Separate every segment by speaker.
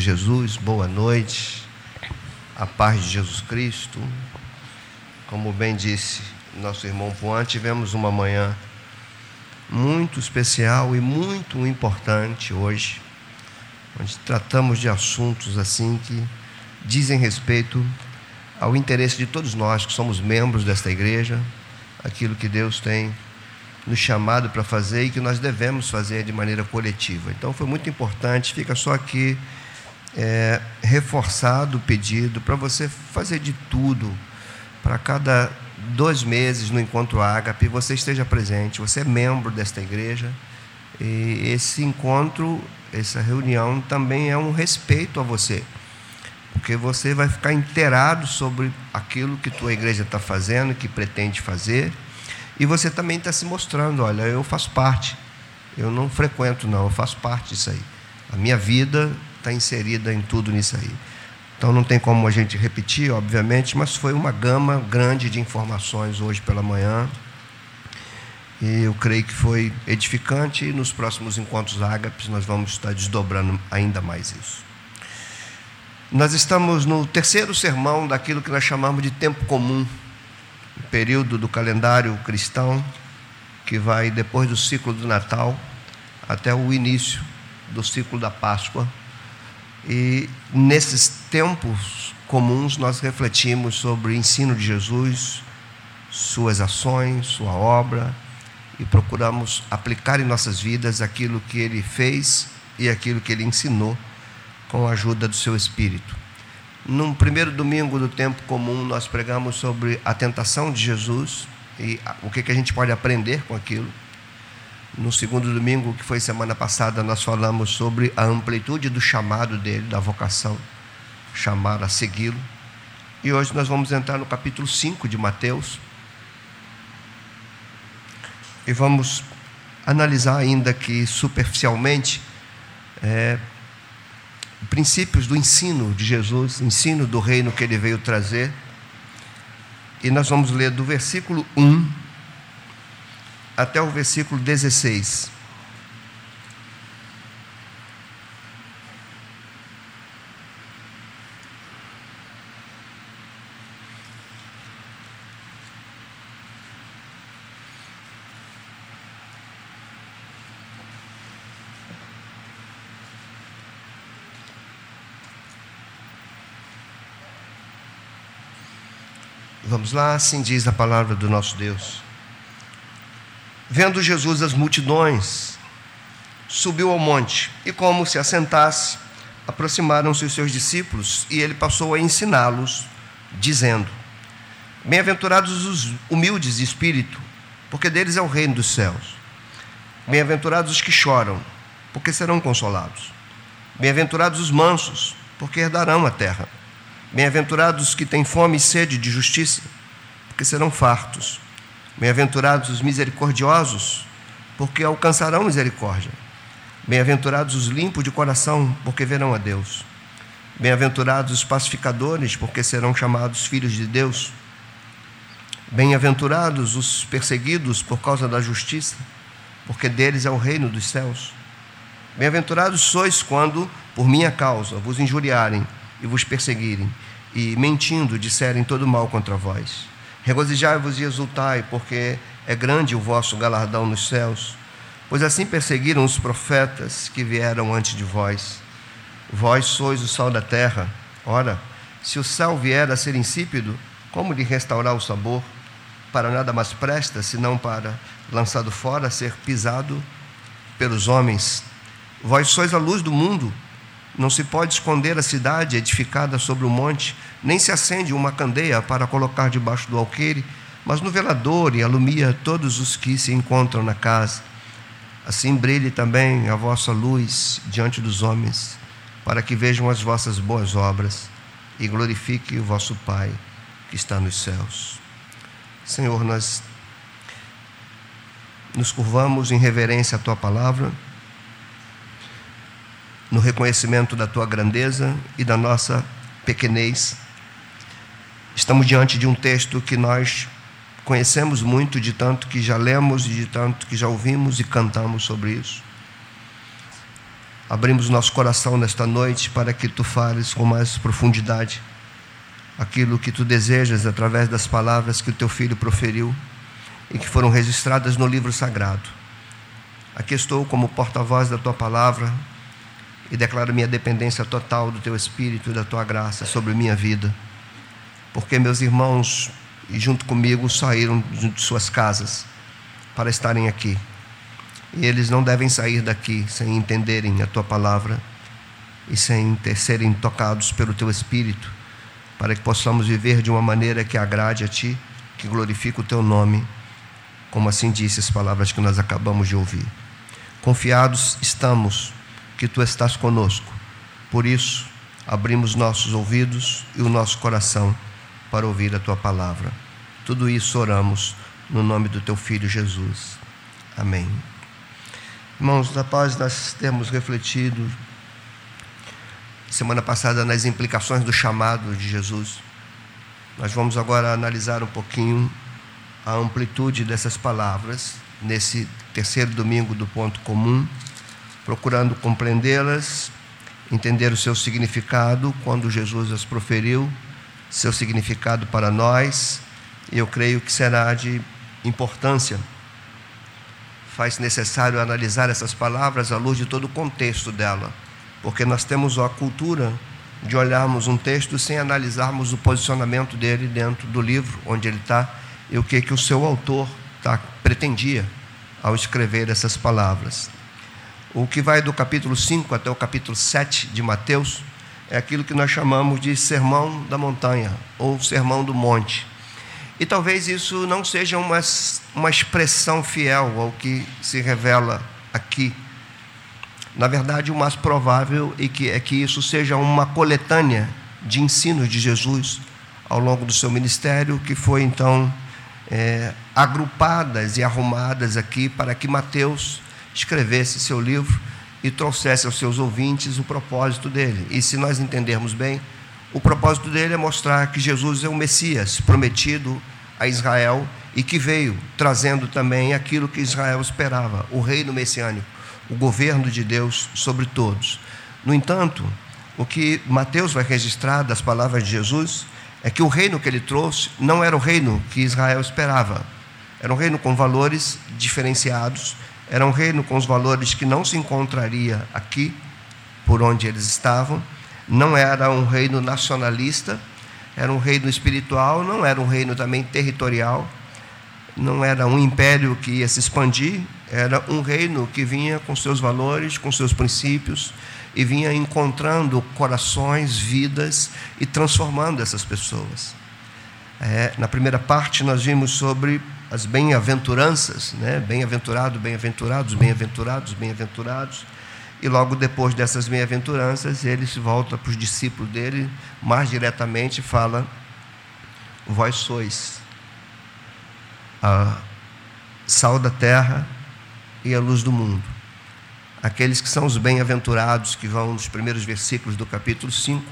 Speaker 1: Jesus, boa noite, a paz de Jesus Cristo. Como bem disse nosso irmão Juan, tivemos uma manhã muito especial e muito importante hoje, onde tratamos de assuntos assim que dizem respeito ao interesse de todos nós que somos membros desta igreja, aquilo que Deus tem nos chamado para fazer e que nós devemos fazer de maneira coletiva. Então foi muito importante, fica só aqui é, reforçado o pedido para você fazer de tudo para cada dois meses no encontro Ágape você esteja presente. Você é membro desta igreja e esse encontro, essa reunião também é um respeito a você, porque você vai ficar inteirado sobre aquilo que tua igreja está fazendo, que pretende fazer, e você também está se mostrando, olha, eu faço parte. Eu não frequento, não, eu faço parte disso aí. A minha vida está inserida em tudo nisso aí. Então não tem como a gente repetir, obviamente, mas foi uma gama grande de informações hoje pela manhã. E eu creio que foi edificante e nos próximos encontros ágapes nós vamos estar desdobrando ainda mais isso. Nós estamos no terceiro sermão daquilo que nós chamamos de tempo comum, período do calendário cristão, que vai depois do ciclo do Natal até o início do ciclo da Páscoa e nesses tempos comuns nós refletimos sobre o ensino de Jesus, suas ações, sua obra e procuramos aplicar em nossas vidas aquilo que ele fez e aquilo que ele ensinou com a ajuda do seu Espírito. No primeiro domingo do tempo comum, nós pregamos sobre a tentação de Jesus e o que, que a gente pode aprender com aquilo. No segundo domingo, que foi semana passada, nós falamos sobre a amplitude do chamado dele, da vocação, chamar a segui-lo. E hoje nós vamos entrar no capítulo 5 de Mateus. E vamos analisar, ainda que superficialmente, é, princípios do ensino de Jesus, ensino do reino que ele veio trazer. E nós vamos ler do versículo 1 até o versículo 16. Vamos lá, assim diz a palavra do nosso Deus. Vendo Jesus as multidões, subiu ao monte e, como se assentasse, aproximaram-se os seus discípulos e ele passou a ensiná-los, dizendo: Bem-aventurados os humildes de espírito, porque deles é o reino dos céus. Bem-aventurados os que choram, porque serão consolados. Bem-aventurados os mansos, porque herdarão a terra. Bem-aventurados os que têm fome e sede de justiça, porque serão fartos. Bem-aventurados os misericordiosos, porque alcançarão misericórdia. Bem-aventurados os limpos de coração, porque verão a Deus. Bem-aventurados os pacificadores, porque serão chamados filhos de Deus. Bem-aventurados os perseguidos por causa da justiça, porque deles é o reino dos céus. Bem-aventurados sois quando, por minha causa, vos injuriarem e vos perseguirem, e mentindo disserem todo mal contra vós. Regozijai-vos e exultai, porque é grande o vosso galardão nos céus. Pois assim perseguiram os profetas que vieram antes de vós. Vós sois o sal da terra. Ora, se o sal vier a ser insípido, como lhe restaurar o sabor? Para nada mais presta, senão para, lançado fora, ser pisado pelos homens. Vós sois a luz do mundo. Não se pode esconder a cidade edificada sobre o monte, nem se acende uma candeia para colocar debaixo do alqueire, mas no velador e alumia todos os que se encontram na casa. Assim brilhe também a vossa luz diante dos homens, para que vejam as vossas boas obras e glorifique o vosso Pai que está nos céus. Senhor, nós nos curvamos em reverência à tua palavra no reconhecimento da tua grandeza e da nossa pequenez. Estamos diante de um texto que nós conhecemos muito, de tanto que já lemos e de tanto que já ouvimos e cantamos sobre isso. abrimos nosso coração nesta noite para que tu fales com mais profundidade aquilo que tu desejas através das palavras que o teu filho proferiu e que foram registradas no livro sagrado. Aqui estou como porta-voz da tua palavra e declaro minha dependência total do teu espírito e da tua graça sobre minha vida. Porque meus irmãos, junto comigo, saíram de suas casas para estarem aqui. E eles não devem sair daqui sem entenderem a tua palavra e sem ter, serem tocados pelo teu espírito, para que possamos viver de uma maneira que agrade a ti, que glorifique o teu nome como assim disse as palavras que nós acabamos de ouvir. Confiados estamos que tu estás conosco, por isso abrimos nossos ouvidos e o nosso coração para ouvir a tua palavra. Tudo isso oramos no nome do teu filho Jesus. Amém. Irmãos, após nós termos refletido semana passada nas implicações do chamado de Jesus, nós vamos agora analisar um pouquinho a amplitude dessas palavras nesse terceiro domingo do ponto comum, procurando compreendê-las, entender o seu significado quando Jesus as proferiu, seu significado para nós, e eu creio que será de importância. Faz necessário analisar essas palavras à luz de todo o contexto dela, porque nós temos a cultura de olharmos um texto sem analisarmos o posicionamento dele dentro do livro onde ele está e o que, que o seu autor tá, pretendia ao escrever essas palavras. O que vai do capítulo 5 até o capítulo 7 de Mateus é aquilo que nós chamamos de sermão da montanha ou sermão do monte. E talvez isso não seja uma, uma expressão fiel ao que se revela aqui. Na verdade, o mais provável é que, é que isso seja uma coletânea de ensinos de Jesus ao longo do seu ministério, que foi então é, agrupadas e arrumadas aqui para que Mateus escrevesse seu livro e trouxesse aos seus ouvintes o propósito dele. E se nós entendermos bem, o propósito dele é mostrar que Jesus é o Messias prometido a Israel e que veio trazendo também aquilo que Israel esperava, o reino messiânico, o governo de Deus sobre todos. No entanto, o que Mateus vai registrar das palavras de Jesus é que o reino que ele trouxe não era o reino que Israel esperava. Era um reino com valores diferenciados, era um reino com os valores que não se encontraria aqui, por onde eles estavam. Não era um reino nacionalista, era um reino espiritual, não era um reino também territorial, não era um império que ia se expandir, era um reino que vinha com seus valores, com seus princípios, e vinha encontrando corações, vidas e transformando essas pessoas. É, na primeira parte, nós vimos sobre as bem-aventuranças, né? bem-aventurado, bem-aventurados, bem-aventurados, bem-aventurados. E logo depois dessas bem-aventuranças, ele se volta para os discípulos dele, mais diretamente fala: Vós sois a sal da terra e a luz do mundo aqueles que são os bem-aventurados, que vão nos primeiros versículos do capítulo 5,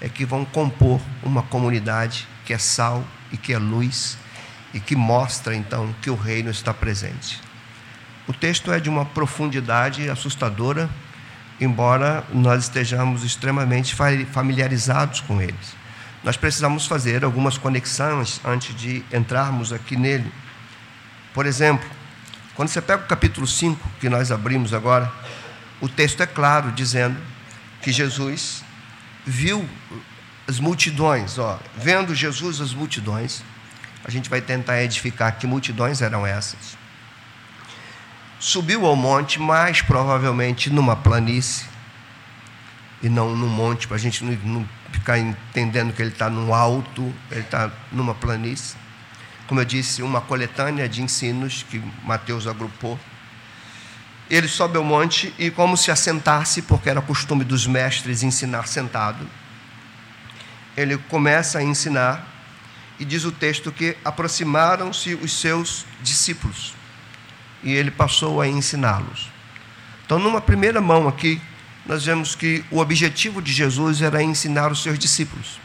Speaker 1: é que vão compor uma comunidade que é sal e que é luz e que mostra então que o reino está presente. O texto é de uma profundidade assustadora, embora nós estejamos extremamente familiarizados com eles. Nós precisamos fazer algumas conexões antes de entrarmos aqui nele. Por exemplo, quando você pega o capítulo 5, que nós abrimos agora, o texto é claro, dizendo que Jesus viu as multidões, ó, vendo Jesus as multidões, a gente vai tentar edificar que multidões eram essas. Subiu ao monte, mais provavelmente numa planície, e não num monte, para a gente não, não ficar entendendo que ele está num alto, ele está numa planície como eu disse, uma coletânea de ensinos que Mateus agrupou. Ele sobe ao monte e, como se assentasse, porque era costume dos mestres ensinar sentado, ele começa a ensinar e diz o texto que aproximaram-se os seus discípulos e ele passou a ensiná-los. Então, numa primeira mão aqui, nós vemos que o objetivo de Jesus era ensinar os seus discípulos.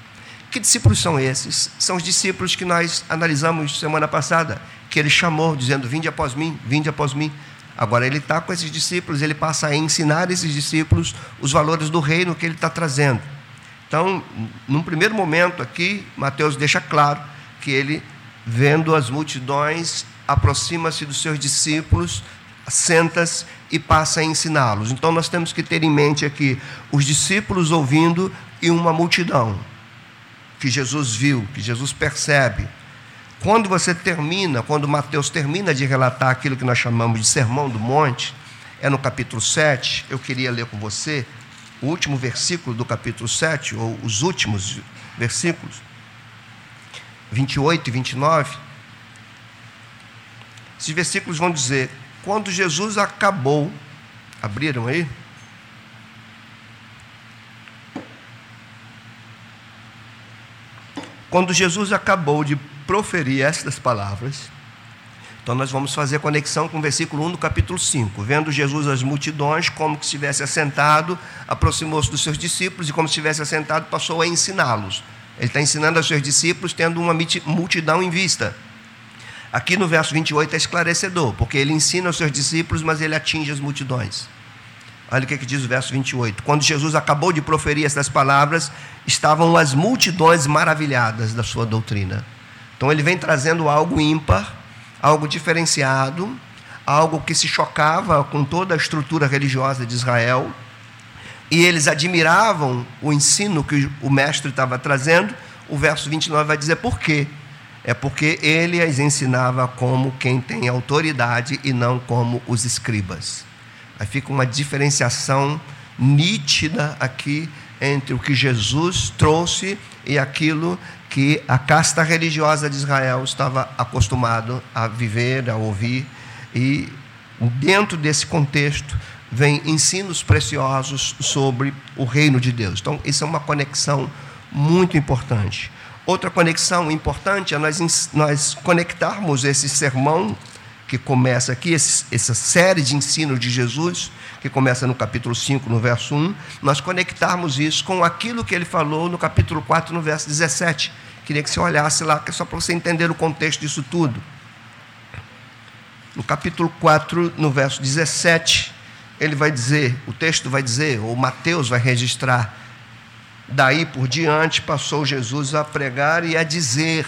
Speaker 1: Que discípulos são esses? São os discípulos que nós analisamos semana passada, que ele chamou, dizendo: Vinde após mim, vinde após mim. Agora ele está com esses discípulos, ele passa a ensinar esses discípulos os valores do reino que ele está trazendo. Então, num primeiro momento aqui, Mateus deixa claro que ele, vendo as multidões, aproxima-se dos seus discípulos, senta-se e passa a ensiná-los. Então, nós temos que ter em mente aqui os discípulos ouvindo e uma multidão que Jesus viu, que Jesus percebe. Quando você termina, quando Mateus termina de relatar aquilo que nós chamamos de Sermão do Monte, é no capítulo 7, eu queria ler com você o último versículo do capítulo 7, ou os últimos versículos, 28 e 29. Esses versículos vão dizer: quando Jesus acabou, abriram aí? Quando Jesus acabou de proferir estas palavras, então nós vamos fazer conexão com o versículo 1 do capítulo 5. Vendo Jesus as multidões, como que estivesse assentado, aproximou-se dos seus discípulos e como se estivesse assentado, passou a ensiná-los. Ele está ensinando aos seus discípulos, tendo uma multidão em vista. Aqui no verso 28 é esclarecedor, porque ele ensina aos seus discípulos, mas ele atinge as multidões. Olha o que, é que diz o verso 28. Quando Jesus acabou de proferir essas palavras, estavam as multidões maravilhadas da sua doutrina. Então ele vem trazendo algo ímpar, algo diferenciado, algo que se chocava com toda a estrutura religiosa de Israel. E eles admiravam o ensino que o mestre estava trazendo. O verso 29 vai dizer por quê. É porque ele as ensinava como quem tem autoridade e não como os escribas. Aí fica uma diferenciação nítida aqui entre o que Jesus trouxe e aquilo que a casta religiosa de Israel estava acostumado a viver, a ouvir, e dentro desse contexto vem ensinos preciosos sobre o reino de Deus. Então, isso é uma conexão muito importante. Outra conexão importante é nós, nós conectarmos esse sermão que começa aqui, esse, essa série de ensino de Jesus, que começa no capítulo 5, no verso 1, nós conectarmos isso com aquilo que ele falou no capítulo 4, no verso 17. Queria que você olhasse lá, só para você entender o contexto disso tudo. No capítulo 4, no verso 17, ele vai dizer, o texto vai dizer, ou Mateus vai registrar, daí por diante passou Jesus a pregar e a dizer: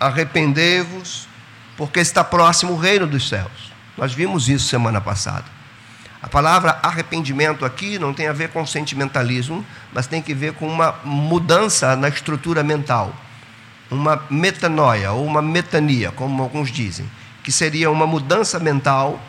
Speaker 1: arrependei-vos porque está próximo o reino dos céus. Nós vimos isso semana passada. A palavra arrependimento aqui não tem a ver com sentimentalismo, mas tem que ver com uma mudança na estrutura mental. Uma metanoia ou uma metania, como alguns dizem, que seria uma mudança mental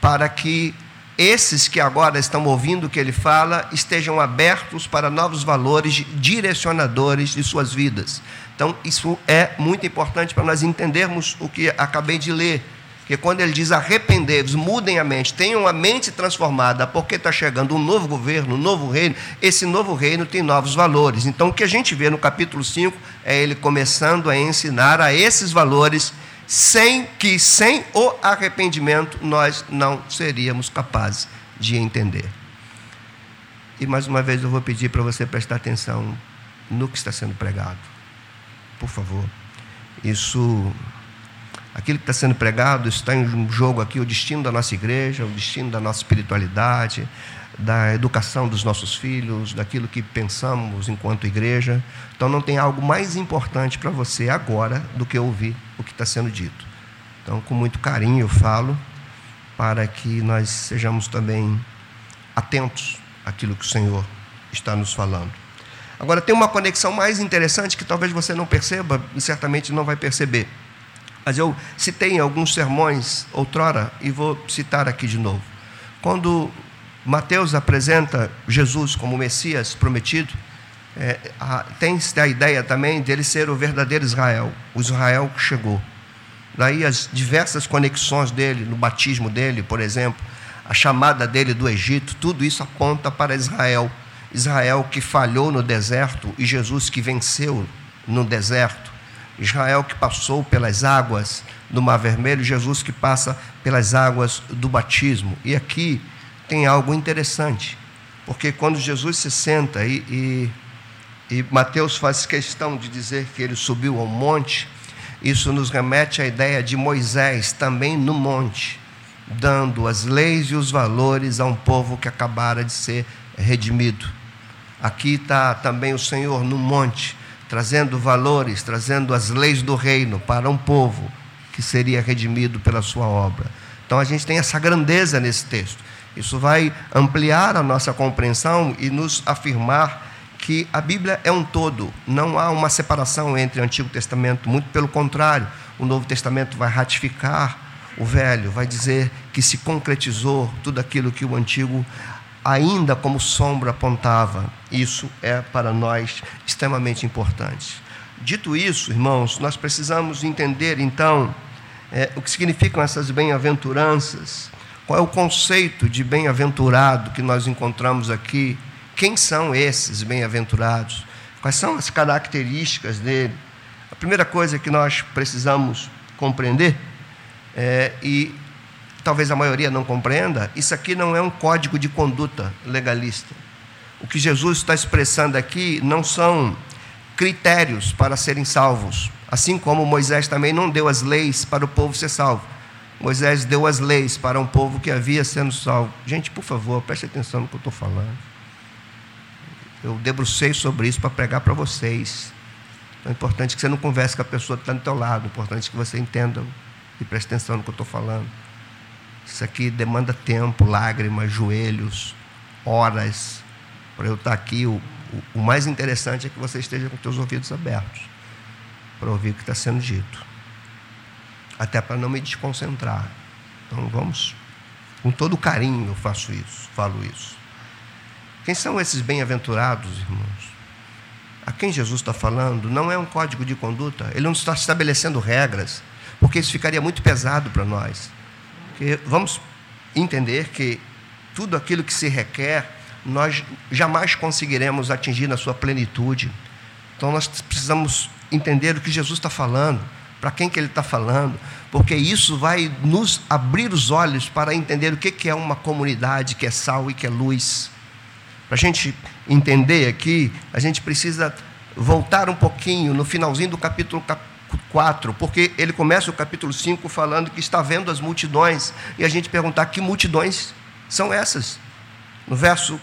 Speaker 1: para que esses que agora estão ouvindo o que ele fala estejam abertos para novos valores direcionadores de suas vidas. Então, isso é muito importante para nós entendermos o que acabei de ler. Que quando ele diz arrependei-vos, mudem a mente, tenham a mente transformada, porque está chegando um novo governo, um novo reino, esse novo reino tem novos valores. Então, o que a gente vê no capítulo 5 é ele começando a ensinar a esses valores, sem que, sem o arrependimento, nós não seríamos capazes de entender. E mais uma vez eu vou pedir para você prestar atenção no que está sendo pregado por favor. Isso, aquilo que está sendo pregado, está em jogo aqui o destino da nossa igreja, o destino da nossa espiritualidade, da educação dos nossos filhos, daquilo que pensamos enquanto igreja. Então não tem algo mais importante para você agora do que ouvir o que está sendo dito. Então, com muito carinho eu falo para que nós sejamos também atentos àquilo que o Senhor está nos falando. Agora, tem uma conexão mais interessante que talvez você não perceba e certamente não vai perceber. Mas eu citei em alguns sermões outrora e vou citar aqui de novo. Quando Mateus apresenta Jesus como Messias prometido, é, tem a ideia também dele ser o verdadeiro Israel, o Israel que chegou. Daí as diversas conexões dele, no batismo dele, por exemplo, a chamada dele do Egito, tudo isso aponta para Israel Israel que falhou no deserto e Jesus que venceu no deserto. Israel que passou pelas águas do Mar Vermelho, Jesus que passa pelas águas do batismo. E aqui tem algo interessante, porque quando Jesus se senta e, e, e Mateus faz questão de dizer que ele subiu ao monte, isso nos remete à ideia de Moisés também no monte. dando as leis e os valores a um povo que acabara de ser redimido. Aqui está também o Senhor no monte, trazendo valores, trazendo as leis do reino para um povo que seria redimido pela sua obra. Então a gente tem essa grandeza nesse texto. Isso vai ampliar a nossa compreensão e nos afirmar que a Bíblia é um todo, não há uma separação entre o Antigo Testamento, muito pelo contrário, o Novo Testamento vai ratificar o Velho, vai dizer que se concretizou tudo aquilo que o Antigo ainda como sombra apontava. Isso é para nós extremamente importante. Dito isso, irmãos, nós precisamos entender então é, o que significam essas bem-aventuranças, qual é o conceito de bem-aventurado que nós encontramos aqui, quem são esses bem-aventurados, quais são as características dele. A primeira coisa que nós precisamos compreender, é, e talvez a maioria não compreenda, isso aqui não é um código de conduta legalista. O que Jesus está expressando aqui não são critérios para serem salvos, assim como Moisés também não deu as leis para o povo ser salvo. Moisés deu as leis para um povo que havia sendo salvo. Gente, por favor, preste atenção no que eu estou falando. Eu debrucei sobre isso para pregar para vocês. Então é importante que você não converse com a pessoa que está do teu lado. É importante que você entenda e preste atenção no que eu estou falando. Isso aqui demanda tempo, lágrimas, joelhos, horas, para eu estar aqui. O, o, o mais interessante é que você esteja com seus ouvidos abertos para ouvir o que está sendo dito. Até para não me desconcentrar. Então vamos, com todo carinho eu faço isso, falo isso. Quem são esses bem-aventurados, irmãos? A quem Jesus está falando não é um código de conduta, ele não está estabelecendo regras, porque isso ficaria muito pesado para nós. Porque vamos entender que tudo aquilo que se requer, nós jamais conseguiremos atingir na sua plenitude. Então nós precisamos entender o que Jesus está falando, para quem que ele está falando, porque isso vai nos abrir os olhos para entender o que é uma comunidade que é sal e que é luz. Para a gente entender aqui, a gente precisa voltar um pouquinho no finalzinho do capítulo 4, porque ele começa o capítulo 5 falando que está vendo as multidões, e a gente perguntar que multidões são essas. No verso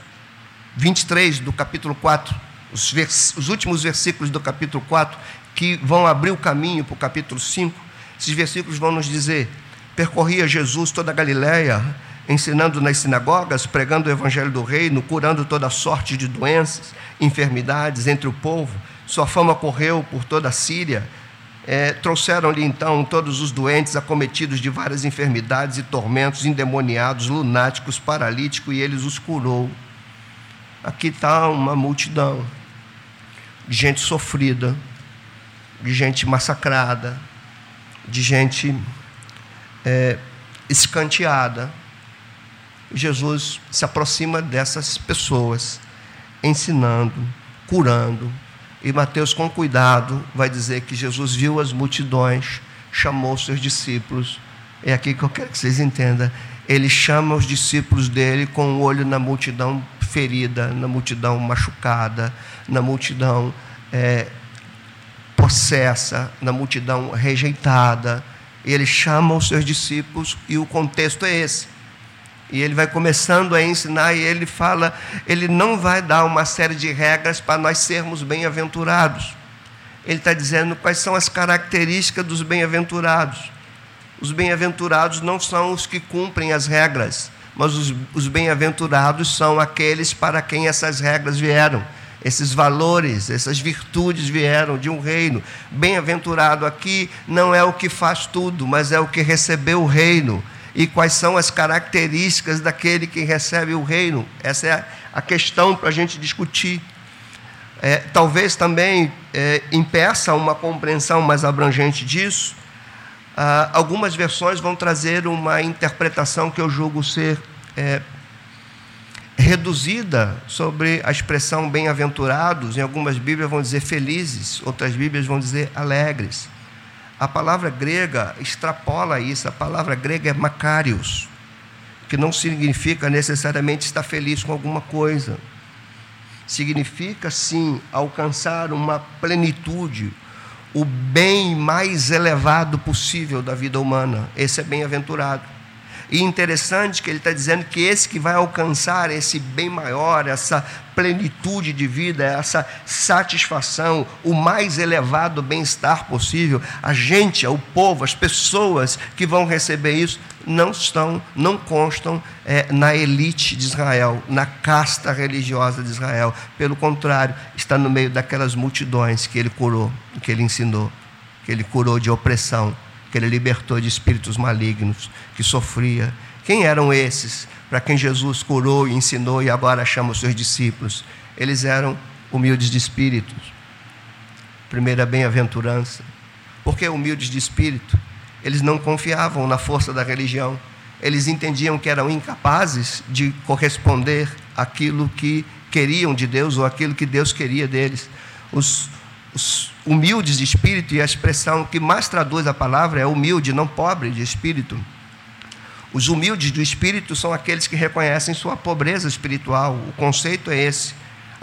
Speaker 1: 23 do capítulo 4, os, vers os últimos versículos do capítulo 4, que vão abrir o caminho para o capítulo 5, esses versículos vão nos dizer: percorria Jesus toda a Galiléia, ensinando nas sinagogas, pregando o evangelho do reino, curando toda sorte de doenças, enfermidades entre o povo. Sua fama correu por toda a Síria é, Trouxeram-lhe então todos os doentes acometidos de várias enfermidades e tormentos, endemoniados, lunáticos, paralíticos, e eles os curou. Aqui está uma multidão de gente sofrida, de gente massacrada, de gente é, escanteada. Jesus se aproxima dessas pessoas, ensinando, curando, e Mateus, com cuidado, vai dizer que Jesus viu as multidões, chamou seus discípulos. É aqui que eu quero que vocês entendam. Ele chama os discípulos dele com o olho na multidão ferida, na multidão machucada, na multidão é, possessa, na multidão rejeitada. Ele chama os seus discípulos e o contexto é esse. E ele vai começando a ensinar, e ele fala, ele não vai dar uma série de regras para nós sermos bem-aventurados. Ele está dizendo quais são as características dos bem-aventurados. Os bem-aventurados não são os que cumprem as regras, mas os, os bem-aventurados são aqueles para quem essas regras vieram, esses valores, essas virtudes vieram de um reino. Bem-aventurado aqui não é o que faz tudo, mas é o que recebeu o reino e quais são as características daquele que recebe o reino. Essa é a questão para a gente discutir. É, talvez também é, impeça uma compreensão mais abrangente disso. Ah, algumas versões vão trazer uma interpretação que eu julgo ser é, reduzida sobre a expressão bem-aventurados. Em algumas Bíblias vão dizer felizes, outras Bíblias vão dizer alegres. A palavra grega extrapola isso. A palavra grega é macarios, que não significa necessariamente estar feliz com alguma coisa. Significa, sim, alcançar uma plenitude, o bem mais elevado possível da vida humana. Esse é bem-aventurado. E interessante que ele está dizendo que esse que vai alcançar esse bem maior, essa plenitude de vida, essa satisfação, o mais elevado bem-estar possível, a gente, o povo, as pessoas que vão receber isso, não estão, não constam é, na elite de Israel, na casta religiosa de Israel. Pelo contrário, está no meio daquelas multidões que ele curou, que ele ensinou, que ele curou de opressão, que ele libertou de espíritos malignos, que sofria. Quem eram esses para quem Jesus curou e ensinou e agora chama os seus discípulos? Eles eram humildes de espírito. Primeira bem-aventurança. Por que humildes de espírito? Eles não confiavam na força da religião. Eles entendiam que eram incapazes de corresponder àquilo que queriam de Deus ou aquilo que Deus queria deles. Os, os humildes de espírito, e a expressão que mais traduz a palavra é humilde, não pobre de espírito. Os humildes do espírito são aqueles que reconhecem sua pobreza espiritual. O conceito é esse.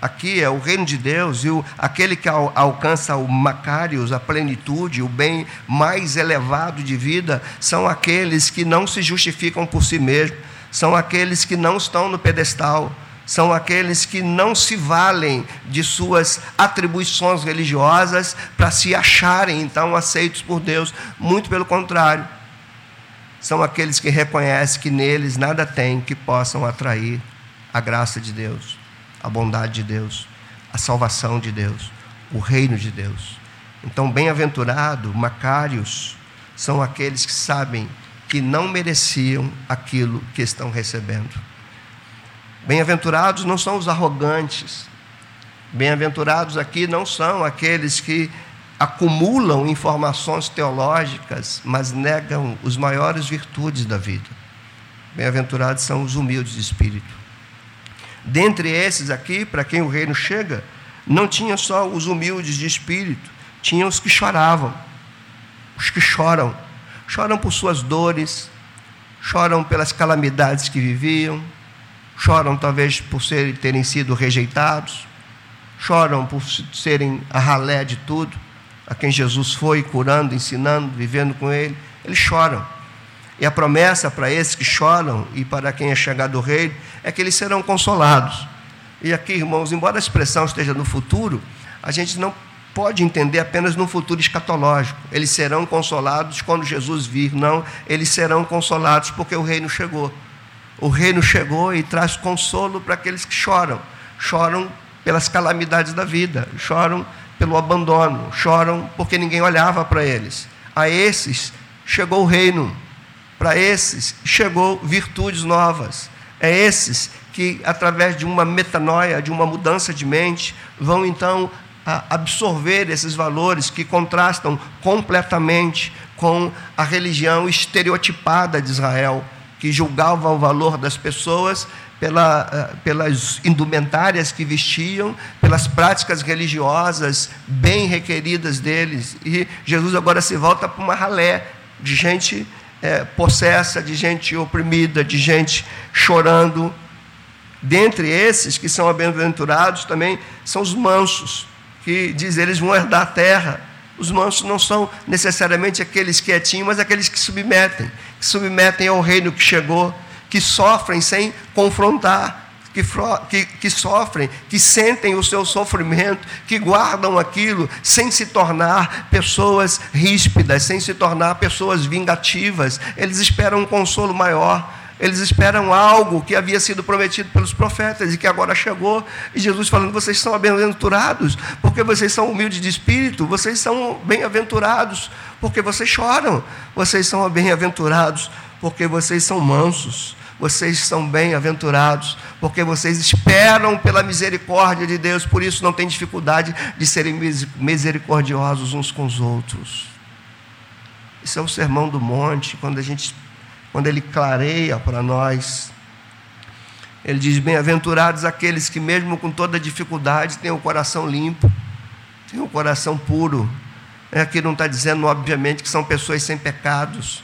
Speaker 1: Aqui é o reino de Deus e o, aquele que al, alcança o Macários, a plenitude, o bem mais elevado de vida, são aqueles que não se justificam por si mesmos, são aqueles que não estão no pedestal, são aqueles que não se valem de suas atribuições religiosas para se acharem então aceitos por Deus, muito pelo contrário. São aqueles que reconhecem que neles nada tem que possam atrair a graça de Deus a bondade de Deus, a salvação de Deus, o reino de Deus. Então, bem-aventurado, Macários, são aqueles que sabem que não mereciam aquilo que estão recebendo. Bem-aventurados não são os arrogantes. Bem-aventurados aqui não são aqueles que acumulam informações teológicas, mas negam os maiores virtudes da vida. Bem-aventurados são os humildes de espírito. Dentre esses aqui, para quem o reino chega, não tinha só os humildes de espírito, tinha os que choravam, os que choram, choram por suas dores, choram pelas calamidades que viviam, choram talvez por serem, terem sido rejeitados, choram por serem a ralé de tudo, a quem Jesus foi curando, ensinando, vivendo com ele, eles choram. E a promessa para esses que choram e para quem é chegado ao reino é que eles serão consolados. E aqui, irmãos, embora a expressão esteja no futuro, a gente não pode entender apenas no futuro escatológico. Eles serão consolados quando Jesus vir. Não, eles serão consolados porque o reino chegou. O reino chegou e traz consolo para aqueles que choram. Choram pelas calamidades da vida, choram pelo abandono, choram porque ninguém olhava para eles. A esses chegou o reino. Para esses chegou virtudes novas. É esses que, através de uma metanoia, de uma mudança de mente, vão então absorver esses valores que contrastam completamente com a religião estereotipada de Israel, que julgava o valor das pessoas pela, eh, pelas indumentárias que vestiam, pelas práticas religiosas bem requeridas deles. E Jesus agora se volta para uma ralé de gente é, possessa, de gente oprimida, de gente chorando. Dentre esses que são bem-aventurados também são os mansos, que diz eles vão herdar a terra. Os mansos não são necessariamente aqueles quietinhos, mas aqueles que submetem, que submetem ao reino que chegou, que sofrem sem confrontar, que, que, que, sofrem, que sentem o seu sofrimento, que guardam aquilo sem se tornar pessoas ríspidas, sem se tornar pessoas vingativas. Eles esperam um consolo maior. Eles esperam algo que havia sido prometido pelos profetas e que agora chegou. E Jesus falando: vocês são bem-aventurados, porque vocês são humildes de espírito, vocês são bem-aventurados, porque vocês choram, vocês são bem-aventurados, porque vocês são mansos vocês são bem-aventurados, porque vocês esperam pela misericórdia de Deus, por isso não tem dificuldade de serem misericordiosos uns com os outros. Isso é o sermão do monte, quando a gente, quando ele clareia para nós. Ele diz: Bem-aventurados aqueles que, mesmo com toda dificuldade, têm o coração limpo, têm o coração puro. É, aqui não está dizendo, obviamente, que são pessoas sem pecados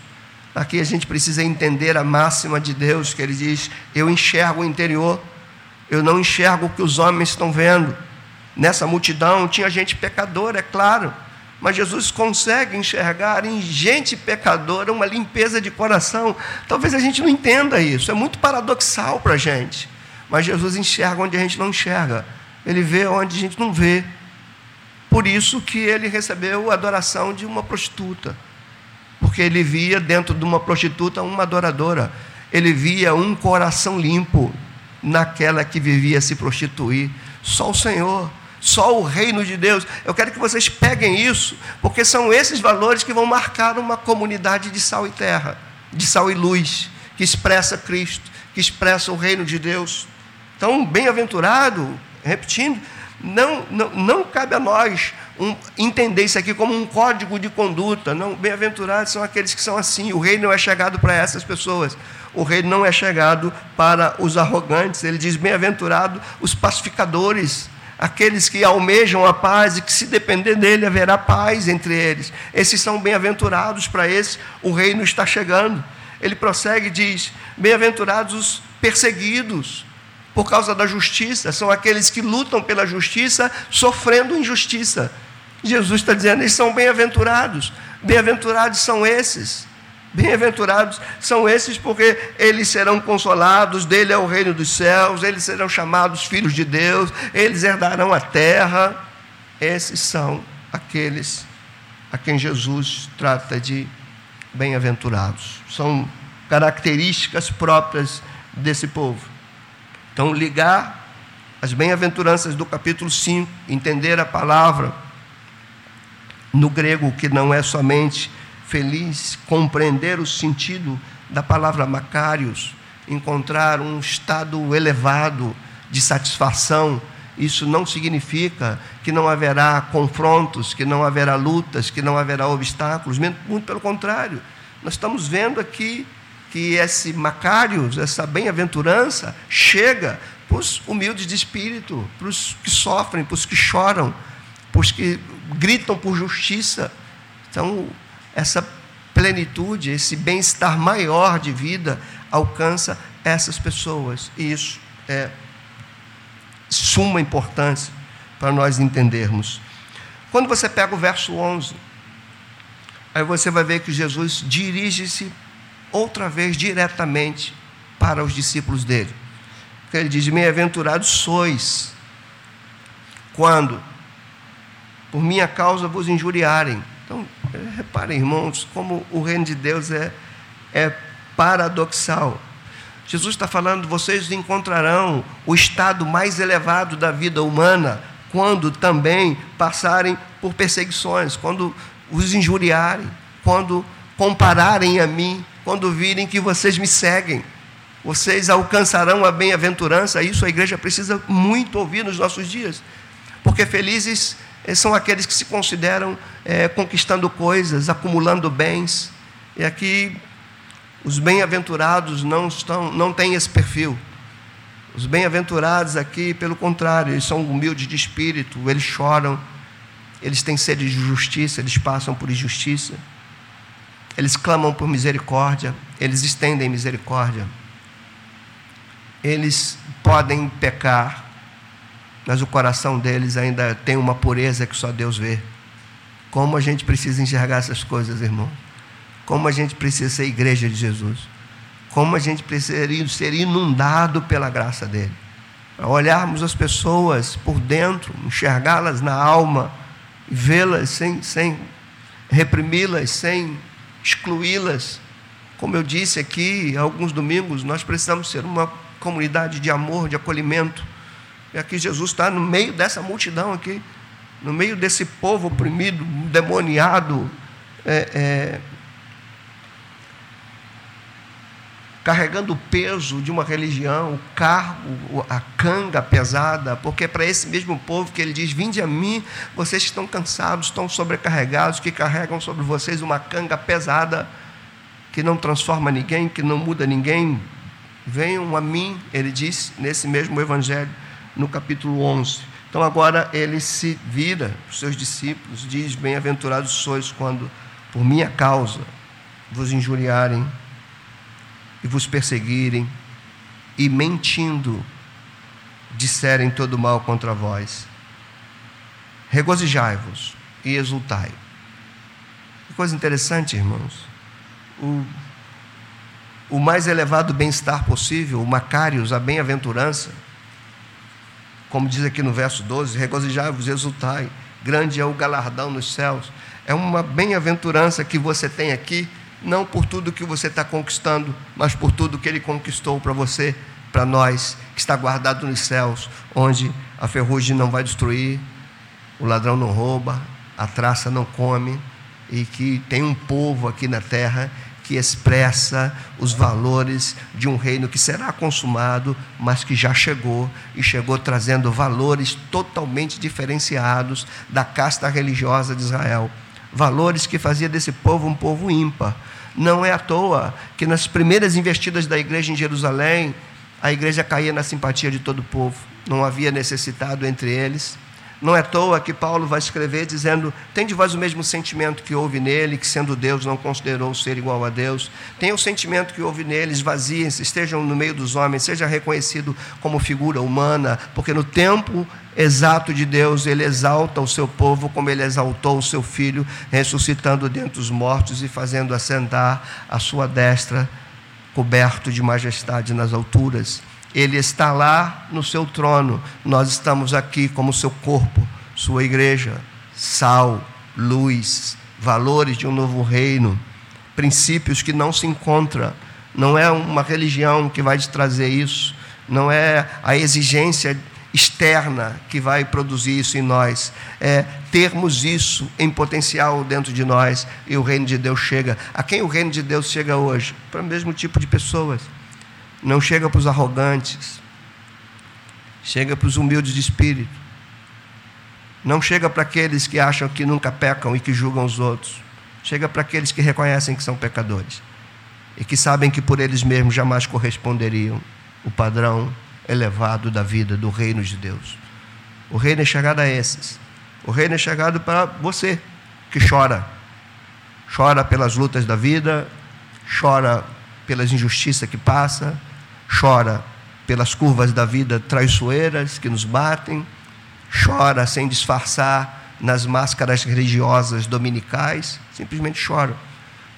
Speaker 1: Aqui a gente precisa entender a máxima de Deus, que ele diz: Eu enxergo o interior, eu não enxergo o que os homens estão vendo. Nessa multidão tinha gente pecadora, é claro, mas Jesus consegue enxergar em gente pecadora uma limpeza de coração. Talvez a gente não entenda isso, é muito paradoxal para a gente, mas Jesus enxerga onde a gente não enxerga, ele vê onde a gente não vê. Por isso que ele recebeu a adoração de uma prostituta, porque ele via dentro de uma prostituta uma adoradora, ele via um coração limpo naquela que vivia se prostituir. Só o Senhor, só o reino de Deus. Eu quero que vocês peguem isso, porque são esses valores que vão marcar uma comunidade de sal e terra, de sal e luz, que expressa Cristo, que expressa o reino de Deus. Então, bem-aventurado, repetindo, não, não, não cabe a nós um, entender isso aqui como um código de conduta. Não, bem-aventurados são aqueles que são assim. O reino não é chegado para essas pessoas. O reino não é chegado para os arrogantes. Ele diz: bem-aventurado os pacificadores, aqueles que almejam a paz e que, se depender dele, haverá paz entre eles. Esses são bem-aventurados, para esses o reino está chegando. Ele prossegue e diz: bem-aventurados os perseguidos por causa da justiça, são aqueles que lutam pela justiça, sofrendo injustiça. Jesus está dizendo, eles são bem-aventurados. Bem-aventurados são esses. Bem-aventurados são esses, porque eles serão consolados, dele é o reino dos céus, eles serão chamados filhos de Deus, eles herdarão a terra. Esses são aqueles a quem Jesus trata de bem-aventurados. São características próprias desse povo. Então, ligar as bem-aventuranças do capítulo 5, entender a palavra no grego, que não é somente feliz, compreender o sentido da palavra macários, encontrar um estado elevado de satisfação. Isso não significa que não haverá confrontos, que não haverá lutas, que não haverá obstáculos, muito pelo contrário. Nós estamos vendo aqui que esse Macários, essa bem-aventurança, chega para os humildes de espírito, para os que sofrem, para os que choram, para os que gritam por justiça. Então, essa plenitude, esse bem-estar maior de vida alcança essas pessoas. E isso é suma importância para nós entendermos. Quando você pega o verso 11, aí você vai ver que Jesus dirige-se outra vez diretamente para os discípulos dele. Ele diz: Bem-aventurados sois quando por minha causa vos injuriarem. Então, reparem, irmãos, como o reino de Deus é, é paradoxal. Jesus está falando, vocês encontrarão o estado mais elevado da vida humana quando também passarem por perseguições, quando os injuriarem, quando compararem a mim, quando virem que vocês me seguem. Vocês alcançarão a bem-aventurança. Isso a igreja precisa muito ouvir nos nossos dias. Porque felizes eh, são aqueles que se consideram é, conquistando coisas, acumulando bens. E aqui os bem-aventurados não, estão, não têm esse perfil. Os bem-aventurados aqui, pelo contrário, eles são humildes de espírito, eles choram, eles têm sede de justiça, eles passam por injustiça. Eles clamam por misericórdia, eles estendem misericórdia. Eles podem pecar, mas o coração deles ainda tem uma pureza que só Deus vê. Como a gente precisa enxergar essas coisas, irmão? Como a gente precisa ser igreja de Jesus? Como a gente precisa ser inundado pela graça dele? olharmos as pessoas por dentro, enxergá-las na alma, vê-las sem, sem reprimi-las, sem excluí-las. Como eu disse aqui, alguns domingos, nós precisamos ser uma comunidade de amor, de acolhimento. E aqui Jesus está no meio dessa multidão aqui, no meio desse povo oprimido, demoniado, é, é, carregando o peso de uma religião, o cargo, a canga pesada, porque é para esse mesmo povo que ele diz: Vinde a mim, vocês estão cansados, estão sobrecarregados, que carregam sobre vocês uma canga pesada, que não transforma ninguém, que não muda ninguém. Venham a mim, ele diz nesse mesmo evangelho, no capítulo 11. Então agora ele se vira para os seus discípulos, diz: Bem-aventurados sois quando, por minha causa, vos injuriarem e vos perseguirem, e mentindo, disserem todo mal contra vós. Regozijai-vos e exultai, Que coisa interessante, irmãos. O, o mais elevado bem-estar possível, o Macários, a bem-aventurança, como diz aqui no verso 12: regozijai-vos, exultai, grande é o galardão nos céus. É uma bem-aventurança que você tem aqui, não por tudo que você está conquistando, mas por tudo que Ele conquistou para você, para nós, que está guardado nos céus, onde a ferrugem não vai destruir, o ladrão não rouba, a traça não come, e que tem um povo aqui na terra que expressa os valores de um reino que será consumado, mas que já chegou e chegou trazendo valores totalmente diferenciados da casta religiosa de Israel. Valores que fazia desse povo um povo ímpar. Não é à toa que nas primeiras investidas da igreja em Jerusalém, a igreja caía na simpatia de todo o povo. Não havia necessitado entre eles não é à toa que Paulo vai escrever dizendo: Tem de vós o mesmo sentimento que houve nele, que sendo Deus não considerou ser igual a Deus. Tenha o sentimento que houve nele, esvaziem-se, estejam no meio dos homens, seja reconhecido como figura humana, porque no tempo exato de Deus, ele exalta o seu povo como ele exaltou o seu filho, ressuscitando dentre os mortos e fazendo assentar a sua destra, coberto de majestade nas alturas. Ele está lá no seu trono, nós estamos aqui como seu corpo, sua igreja, sal, luz, valores de um novo reino, princípios que não se encontram. Não é uma religião que vai te trazer isso, não é a exigência externa que vai produzir isso em nós, é termos isso em potencial dentro de nós e o reino de Deus chega. A quem o reino de Deus chega hoje? Para o mesmo tipo de pessoas. Não chega para os arrogantes, chega para os humildes de espírito, não chega para aqueles que acham que nunca pecam e que julgam os outros, chega para aqueles que reconhecem que são pecadores e que sabem que por eles mesmos jamais corresponderiam. O padrão elevado da vida do reino de Deus. O reino é chegado a esses. O reino é chegado para você que chora. Chora pelas lutas da vida, chora pelas injustiças que passa, chora pelas curvas da vida traiçoeiras que nos batem, chora sem disfarçar nas máscaras religiosas dominicais, simplesmente chora.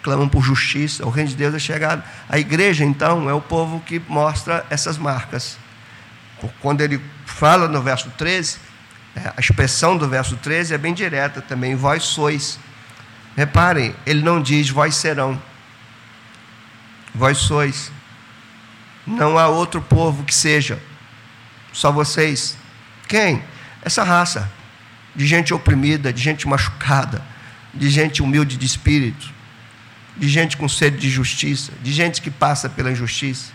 Speaker 1: Clamam por justiça, o reino de Deus é chegado. A igreja, então, é o povo que mostra essas marcas. Quando ele fala no verso 13, é, a expressão do verso 13 é bem direta também: vós sois. Reparem, ele não diz vós serão, vós sois. Não há outro povo que seja, só vocês. Quem? Essa raça de gente oprimida, de gente machucada, de gente humilde de espírito, de gente com sede de justiça, de gente que passa pela injustiça,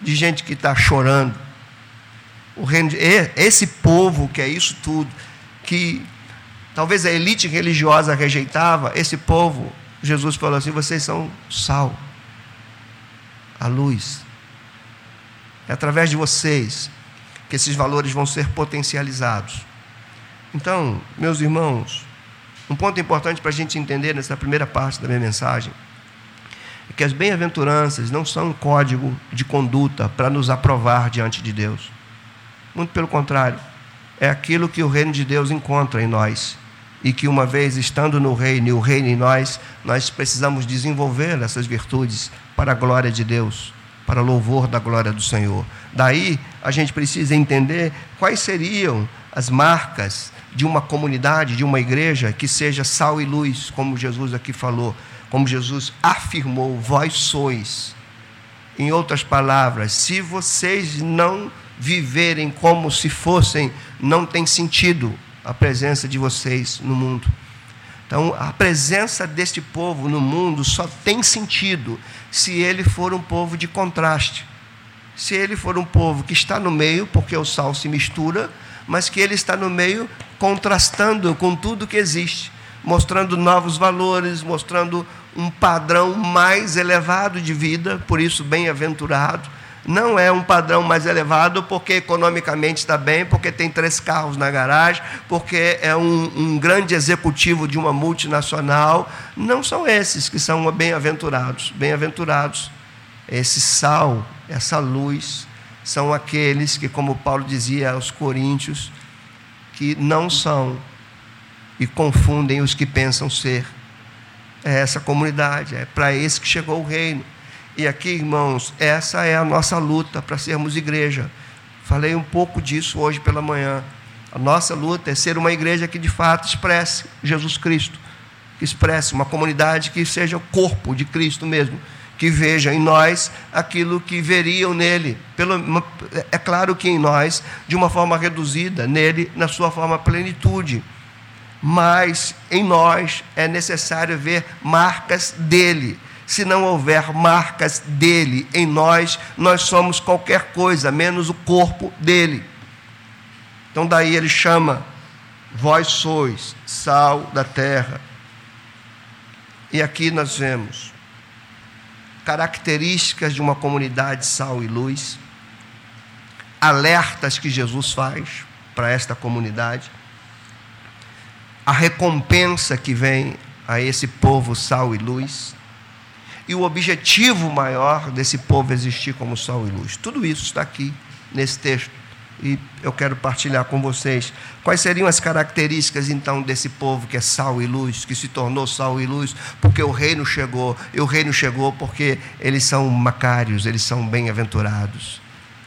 Speaker 1: de gente que está chorando. O reino de, esse povo que é isso tudo, que talvez a elite religiosa rejeitava, esse povo, Jesus falou assim: vocês são sal, a luz. É através de vocês que esses valores vão ser potencializados. Então, meus irmãos, um ponto importante para a gente entender nessa primeira parte da minha mensagem é que as bem-aventuranças não são um código de conduta para nos aprovar diante de Deus. Muito pelo contrário, é aquilo que o reino de Deus encontra em nós. E que uma vez estando no reino e o reino em nós, nós precisamos desenvolver essas virtudes para a glória de Deus para louvor da glória do Senhor. Daí a gente precisa entender quais seriam as marcas de uma comunidade, de uma igreja que seja sal e luz, como Jesus aqui falou, como Jesus afirmou: vós sois. Em outras palavras, se vocês não viverem como se fossem, não tem sentido a presença de vocês no mundo. Então, a presença deste povo no mundo só tem sentido se ele for um povo de contraste. Se ele for um povo que está no meio, porque o sal se mistura, mas que ele está no meio contrastando com tudo que existe, mostrando novos valores, mostrando um padrão mais elevado de vida, por isso bem-aventurado não é um padrão mais elevado porque economicamente está bem, porque tem três carros na garagem, porque é um, um grande executivo de uma multinacional. Não são esses que são bem-aventurados. Bem-aventurados, esse sal, essa luz, são aqueles que, como Paulo dizia aos Coríntios, que não são e confundem os que pensam ser. É essa comunidade, é para esse que chegou o reino. E aqui, irmãos, essa é a nossa luta para sermos igreja. Falei um pouco disso hoje pela manhã. A nossa luta é ser uma igreja que de fato expresse Jesus Cristo, que expresse uma comunidade que seja o corpo de Cristo mesmo, que veja em nós aquilo que veriam nele. Pelo, é claro que em nós, de uma forma reduzida, nele, na sua forma plenitude. Mas em nós é necessário ver marcas dele. Se não houver marcas dele em nós, nós somos qualquer coisa, menos o corpo dele. Então, daí ele chama: Vós sois sal da terra. E aqui nós vemos características de uma comunidade sal e luz, alertas que Jesus faz para esta comunidade, a recompensa que vem a esse povo sal e luz, e o objetivo maior desse povo existir como sal e luz. Tudo isso está aqui nesse texto e eu quero partilhar com vocês quais seriam as características então desse povo que é sal e luz, que se tornou sal e luz, porque o reino chegou, e o reino chegou porque eles são macários, eles são bem-aventurados.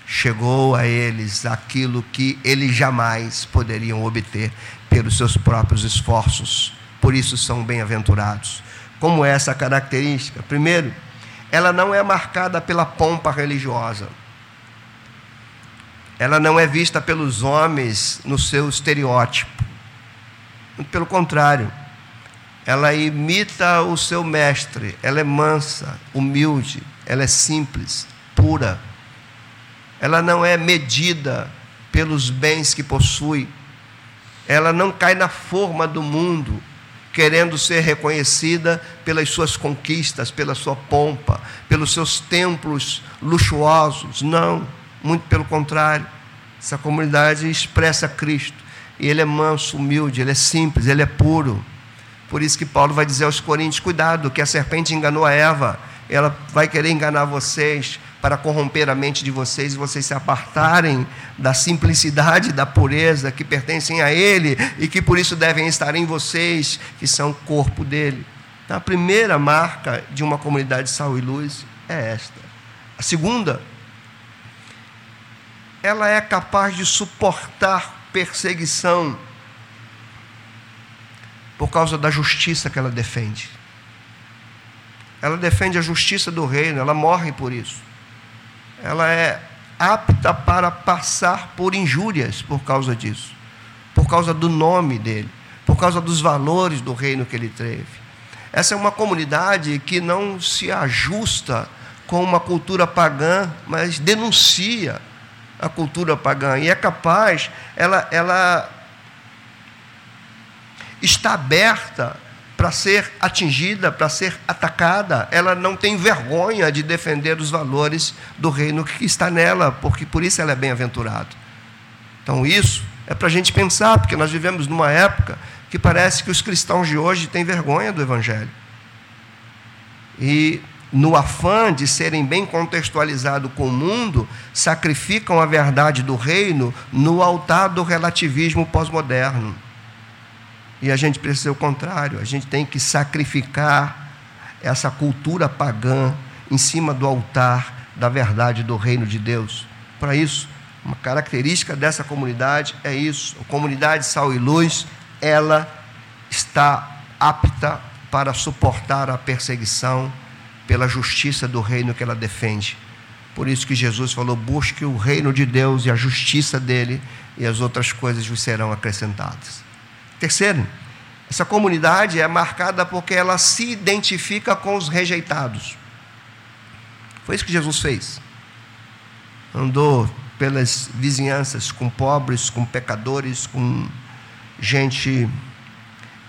Speaker 1: Chegou a eles aquilo que eles jamais poderiam obter pelos seus próprios esforços, por isso são bem-aventurados. Como é essa característica? Primeiro, ela não é marcada pela pompa religiosa ela não é vista pelos homens no seu estereótipo. Pelo contrário, ela imita o seu mestre, ela é mansa, humilde, ela é simples, pura. Ela não é medida pelos bens que possui. Ela não cai na forma do mundo, querendo ser reconhecida pelas suas conquistas, pela sua pompa, pelos seus templos luxuosos. Não muito pelo contrário, essa comunidade expressa Cristo. E ele é manso, humilde, ele é simples, ele é puro. Por isso que Paulo vai dizer aos Coríntios: cuidado, que a serpente enganou a Eva, ela vai querer enganar vocês para corromper a mente de vocês e vocês se apartarem da simplicidade, da pureza que pertencem a Ele e que por isso devem estar em vocês, que são o corpo dele. Então, a primeira marca de uma comunidade de sal e luz é esta. A segunda ela é capaz de suportar perseguição por causa da justiça que ela defende. Ela defende a justiça do reino, ela morre por isso. Ela é apta para passar por injúrias por causa disso, por causa do nome dele, por causa dos valores do reino que ele teve. Essa é uma comunidade que não se ajusta com uma cultura pagã, mas denuncia a cultura pagã e é capaz, ela, ela está aberta para ser atingida, para ser atacada. Ela não tem vergonha de defender os valores do reino que está nela, porque por isso ela é bem-aventurada. Então, isso é para a gente pensar, porque nós vivemos numa época que parece que os cristãos de hoje têm vergonha do Evangelho. E no afã de serem bem contextualizados com o mundo, sacrificam a verdade do reino no altar do relativismo pós-moderno. E a gente precisa o contrário, a gente tem que sacrificar essa cultura pagã em cima do altar da verdade do reino de Deus. Para isso, uma característica dessa comunidade é isso: a comunidade Sal e Luz, ela está apta para suportar a perseguição pela justiça do reino que ela defende. Por isso que Jesus falou: busque o reino de Deus e a justiça dele, e as outras coisas vos serão acrescentadas. Terceiro, essa comunidade é marcada porque ela se identifica com os rejeitados. Foi isso que Jesus fez. Andou pelas vizinhanças com pobres, com pecadores, com gente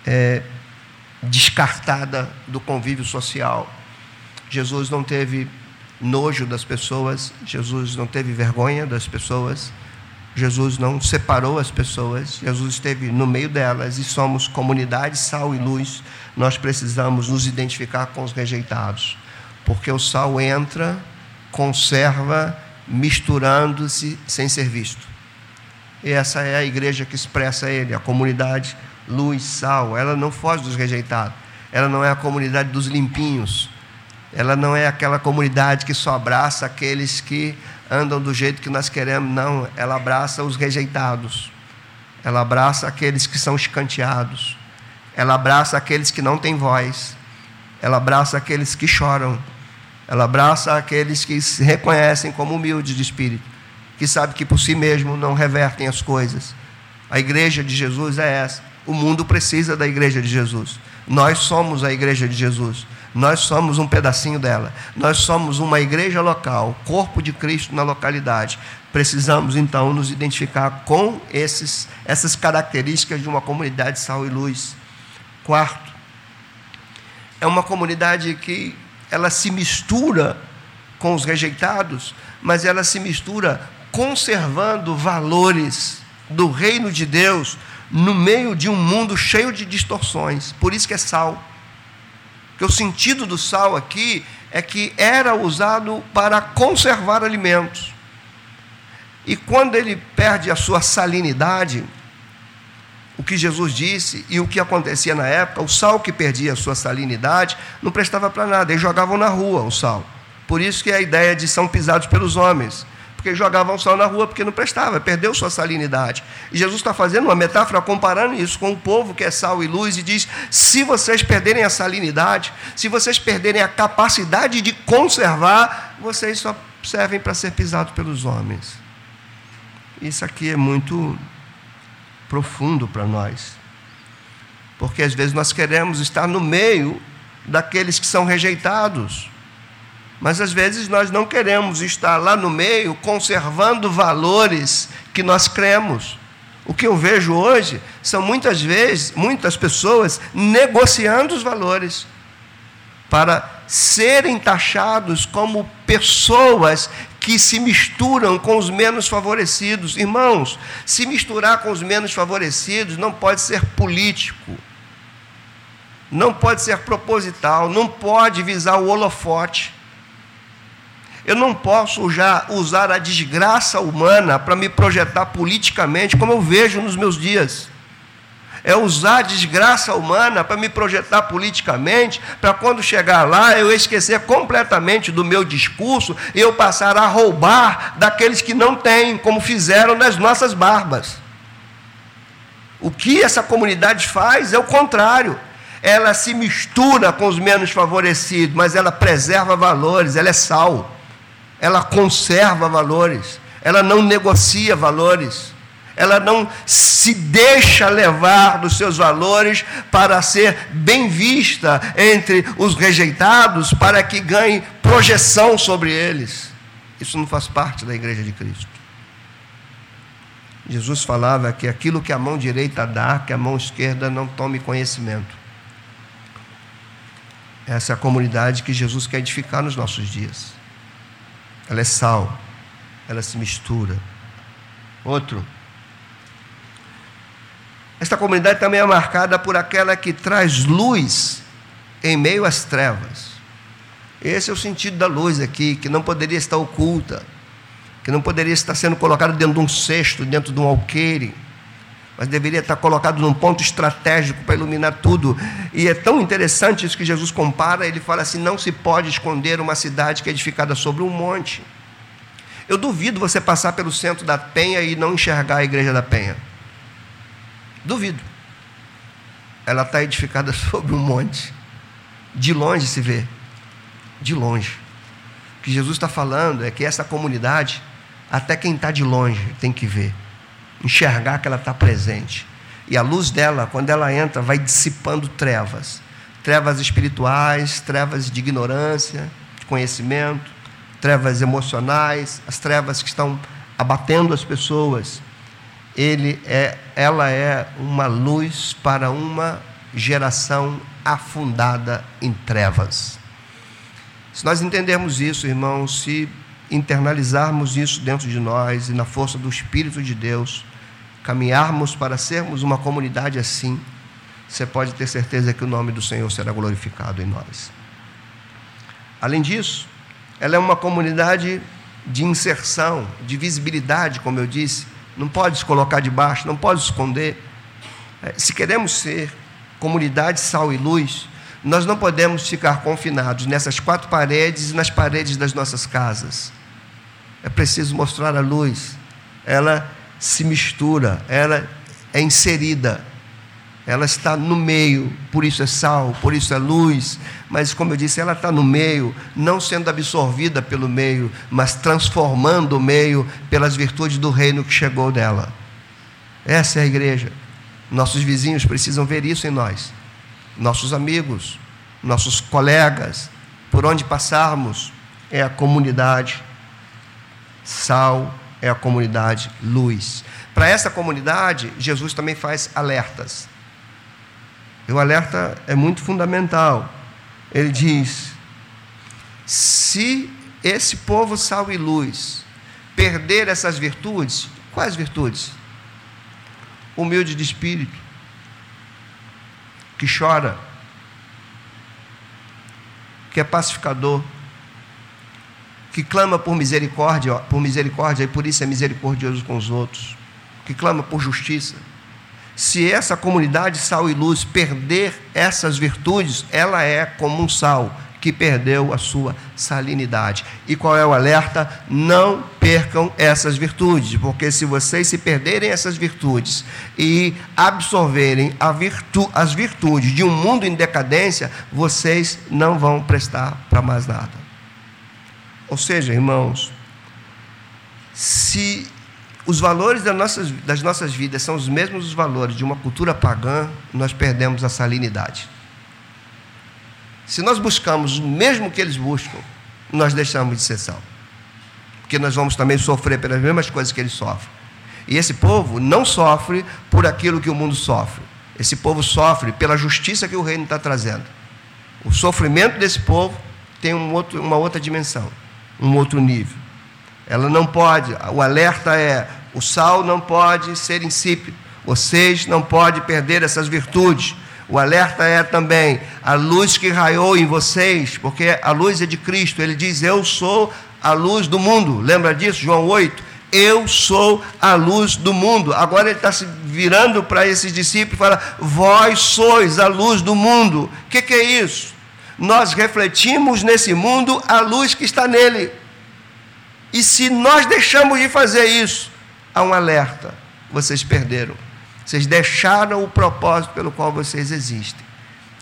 Speaker 1: é, descartada do convívio social Jesus não teve nojo das pessoas, Jesus não teve vergonha das pessoas, Jesus não separou as pessoas, Jesus esteve no meio delas e somos comunidade, sal e luz. Nós precisamos nos identificar com os rejeitados, porque o sal entra, conserva, misturando-se sem ser visto. E essa é a igreja que expressa ele, a comunidade, luz, sal. Ela não foge dos rejeitados ela não é a comunidade dos limpinhos, ela não é aquela comunidade que só abraça aqueles que andam do jeito que nós queremos, não, ela abraça os rejeitados, ela abraça aqueles que são escanteados, ela abraça aqueles que não têm voz, ela abraça aqueles que choram, ela abraça aqueles que se reconhecem como humildes de espírito, que sabem que por si mesmo não revertem as coisas. A igreja de Jesus é essa. O mundo precisa da igreja de Jesus. Nós somos a igreja de Jesus. Nós somos um pedacinho dela. Nós somos uma igreja local, corpo de Cristo na localidade. Precisamos então nos identificar com esses, essas características de uma comunidade sal e luz. Quarto, é uma comunidade que ela se mistura com os rejeitados, mas ela se mistura conservando valores do reino de Deus no meio de um mundo cheio de distorções. Por isso que é sal. Porque o sentido do sal aqui é que era usado para conservar alimentos. E quando ele perde a sua salinidade, o que Jesus disse e o que acontecia na época, o sal que perdia a sua salinidade não prestava para nada, eles jogavam na rua o sal. Por isso que é a ideia de são pisados pelos homens, porque jogavam sal na rua porque não prestava, perdeu sua salinidade. E Jesus está fazendo uma metáfora comparando isso com o povo que é sal e luz e diz: se vocês perderem a salinidade, se vocês perderem a capacidade de conservar, vocês só servem para ser pisados pelos homens. Isso aqui é muito profundo para nós. Porque às vezes nós queremos estar no meio daqueles que são rejeitados. Mas às vezes nós não queremos estar lá no meio conservando valores que nós cremos. O que eu vejo hoje são muitas vezes, muitas pessoas negociando os valores para serem taxados como pessoas que se misturam com os menos favorecidos. Irmãos, se misturar com os menos favorecidos não pode ser político, não pode ser proposital, não pode visar o holofote. Eu não posso já usar a desgraça humana para me projetar politicamente, como eu vejo nos meus dias é usar a desgraça humana para me projetar politicamente, para quando chegar lá eu esquecer completamente do meu discurso e eu passar a roubar daqueles que não têm, como fizeram nas nossas barbas. O que essa comunidade faz é o contrário. Ela se mistura com os menos favorecidos, mas ela preserva valores, ela é sal. Ela conserva valores, ela não negocia valores ela não se deixa levar dos seus valores para ser bem vista entre os rejeitados, para que ganhe projeção sobre eles. Isso não faz parte da igreja de Cristo. Jesus falava que aquilo que a mão direita dá, que a mão esquerda não tome conhecimento. Essa é a comunidade que Jesus quer edificar nos nossos dias. Ela é sal, ela se mistura. Outro, esta comunidade também é marcada por aquela que traz luz em meio às trevas. Esse é o sentido da luz aqui, que não poderia estar oculta, que não poderia estar sendo colocada dentro de um cesto, dentro de um alqueire, mas deveria estar colocado num ponto estratégico para iluminar tudo. E é tão interessante isso que Jesus compara, ele fala assim: não se pode esconder uma cidade que é edificada sobre um monte. Eu duvido você passar pelo centro da Penha e não enxergar a igreja da Penha. Duvido. Ela está edificada sobre um monte. De longe se vê. De longe. O que Jesus está falando é que essa comunidade, até quem está de longe tem que ver, enxergar que ela está presente. E a luz dela, quando ela entra, vai dissipando trevas trevas espirituais, trevas de ignorância, de conhecimento, trevas emocionais, as trevas que estão abatendo as pessoas ele é, ela é uma luz para uma geração afundada em trevas. Se nós entendermos isso, irmãos, se internalizarmos isso dentro de nós e na força do Espírito de Deus, caminharmos para sermos uma comunidade assim, você pode ter certeza que o nome do Senhor será glorificado em nós. Além disso, ela é uma comunidade de inserção, de visibilidade, como eu disse, não pode se colocar debaixo, não pode se esconder. É, se queremos ser comunidade sal e luz, Nós não podemos ficar confinados nessas quatro paredes e nas paredes das nossas casas. É preciso mostrar a luz. Ela se mistura, ela é inserida, ela está no meio, por isso é sal, por isso é luz, mas como eu disse, ela está no meio, não sendo absorvida pelo meio, mas transformando o meio pelas virtudes do reino que chegou dela. Essa é a igreja. Nossos vizinhos precisam ver isso em nós, nossos amigos, nossos colegas, por onde passarmos, é a comunidade. Sal é a comunidade luz. Para essa comunidade, Jesus também faz alertas. E o alerta é muito fundamental. Ele diz: se esse povo sal e luz perder essas virtudes, quais virtudes? Humilde de espírito, que chora, que é pacificador, que clama por misericórdia, por misericórdia e por isso é misericordioso com os outros, que clama por justiça se essa comunidade sal e luz perder essas virtudes, ela é como um sal que perdeu a sua salinidade. E qual é o alerta? Não percam essas virtudes, porque se vocês se perderem essas virtudes e absorverem virtu as virtudes de um mundo em decadência, vocês não vão prestar para mais nada. Ou seja, irmãos, se os valores das nossas, das nossas vidas são os mesmos os valores de uma cultura pagã, nós perdemos a salinidade. Se nós buscamos o mesmo que eles buscam, nós deixamos de ser sal. Porque nós vamos também sofrer pelas mesmas coisas que eles sofrem. E esse povo não sofre por aquilo que o mundo sofre. Esse povo sofre pela justiça que o reino está trazendo. O sofrimento desse povo tem um outro, uma outra dimensão, um outro nível. Ela não pode, o alerta é: o sal não pode ser insípido, vocês não podem perder essas virtudes. O alerta é também a luz que raiou em vocês, porque a luz é de Cristo. Ele diz: Eu sou a luz do mundo. Lembra disso, João 8? Eu sou a luz do mundo. Agora ele está se virando para esses discípulos e fala: Vós sois a luz do mundo. O que, que é isso? Nós refletimos nesse mundo a luz que está nele. E se nós deixamos de fazer isso, há um alerta: vocês perderam. Vocês deixaram o propósito pelo qual vocês existem.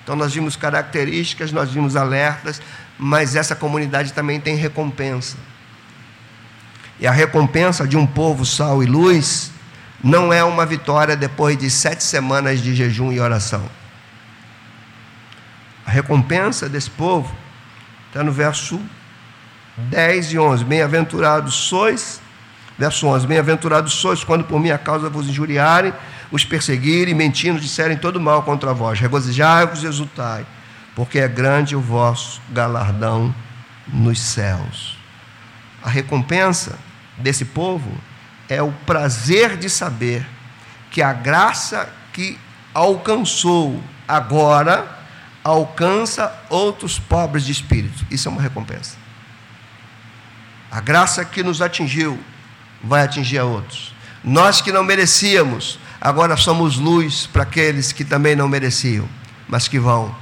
Speaker 1: Então, nós vimos características, nós vimos alertas, mas essa comunidade também tem recompensa. E a recompensa de um povo sal e luz não é uma vitória depois de sete semanas de jejum e oração. Recompensa desse povo está no verso 10 e 11. Bem-aventurados sois, verso 11: Bem-aventurados sois quando por minha causa vos injuriarem, os perseguirem, mentindo, disserem todo mal contra vós. Regozijai-vos e exultai, porque é grande o vosso galardão nos céus. A recompensa desse povo é o prazer de saber que a graça que alcançou agora alcança outros pobres de espírito. Isso é uma recompensa. A graça que nos atingiu vai atingir a outros. Nós que não merecíamos, agora somos luz para aqueles que também não mereciam, mas que vão.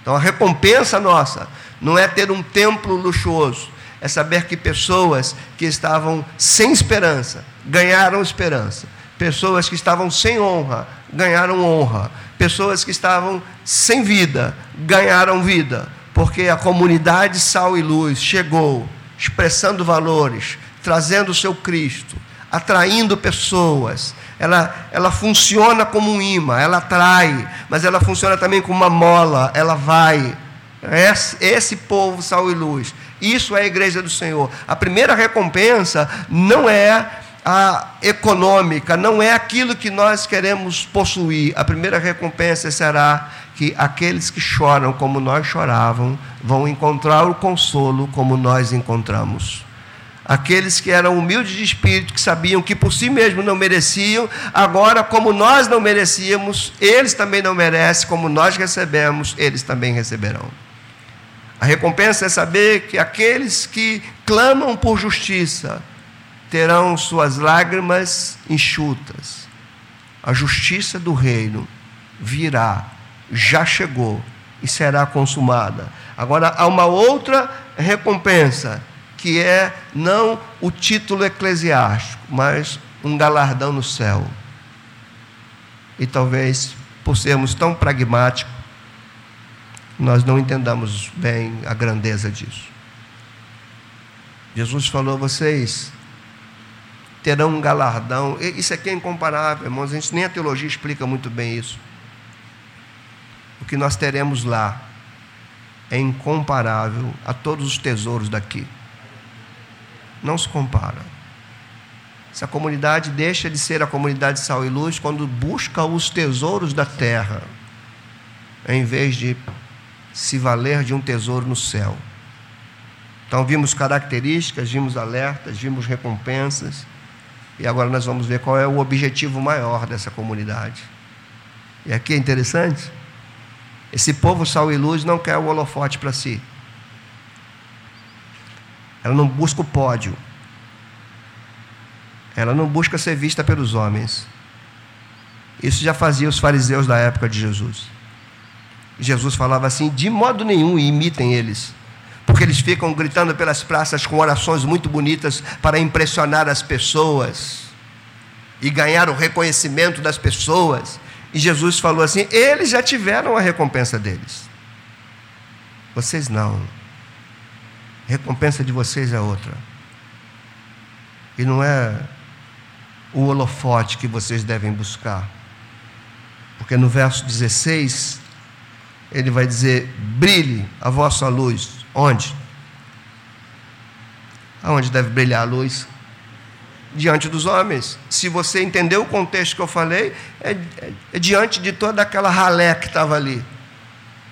Speaker 1: Então a recompensa nossa não é ter um templo luxuoso, é saber que pessoas que estavam sem esperança ganharam esperança. Pessoas que estavam sem honra ganharam honra. Pessoas que estavam sem vida ganharam vida. Porque a comunidade Sal e Luz chegou expressando valores, trazendo o seu Cristo, atraindo pessoas. Ela, ela funciona como um imã, ela atrai, mas ela funciona também como uma mola, ela vai. Esse, esse povo, sal e luz. Isso é a igreja do Senhor. A primeira recompensa não é a econômica, não é aquilo que nós queremos possuir. A primeira recompensa será que aqueles que choram como nós choravam vão encontrar o consolo como nós encontramos. Aqueles que eram humildes de espírito, que sabiam que por si mesmos não mereciam, agora, como nós não merecíamos, eles também não merecem, como nós recebemos, eles também receberão. A recompensa é saber que aqueles que clamam por justiça terão suas lágrimas enxutas. A justiça do reino virá já chegou e será consumada. Agora, há uma outra recompensa, que é não o título eclesiástico, mas um galardão no céu. E talvez, por sermos tão pragmáticos, nós não entendamos bem a grandeza disso. Jesus falou: vocês terão um galardão. Isso aqui é incomparável, irmãos. A gente nem a teologia explica muito bem isso. O que nós teremos lá é incomparável a todos os tesouros daqui. Não se compara. Essa comunidade deixa de ser a comunidade sal e luz quando busca os tesouros da terra, em vez de se valer de um tesouro no céu. Então vimos características, vimos alertas, vimos recompensas, e agora nós vamos ver qual é o objetivo maior dessa comunidade. E aqui é interessante, esse povo sal e luz não quer o holofote para si. Ela não busca o pódio. Ela não busca ser vista pelos homens. Isso já fazia os fariseus da época de Jesus. Jesus falava assim: de modo nenhum imitem eles, porque eles ficam gritando pelas praças com orações muito bonitas para impressionar as pessoas e ganhar o reconhecimento das pessoas. E Jesus falou assim: eles já tiveram a recompensa deles. Vocês não. A recompensa de vocês é outra. E não é o holofote que vocês devem buscar. Porque no verso 16, ele vai dizer: brilhe a vossa luz. Onde? Aonde deve brilhar a luz? diante dos homens. Se você entendeu o contexto que eu falei, é, é, é diante de toda aquela ralé que estava ali.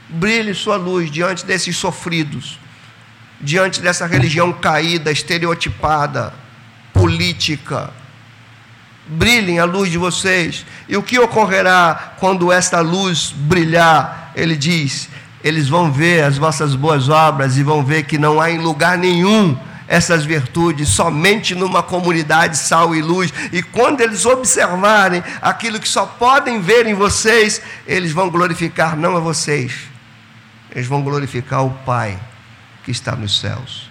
Speaker 1: Brilhe sua luz diante desses sofridos, diante dessa religião caída, estereotipada, política. Brilhem a luz de vocês. E o que ocorrerá quando esta luz brilhar? Ele diz: eles vão ver as vossas boas obras e vão ver que não há em lugar nenhum essas virtudes somente numa comunidade sal e luz, e quando eles observarem aquilo que só podem ver em vocês, eles vão glorificar não a vocês, eles vão glorificar o Pai que está nos céus.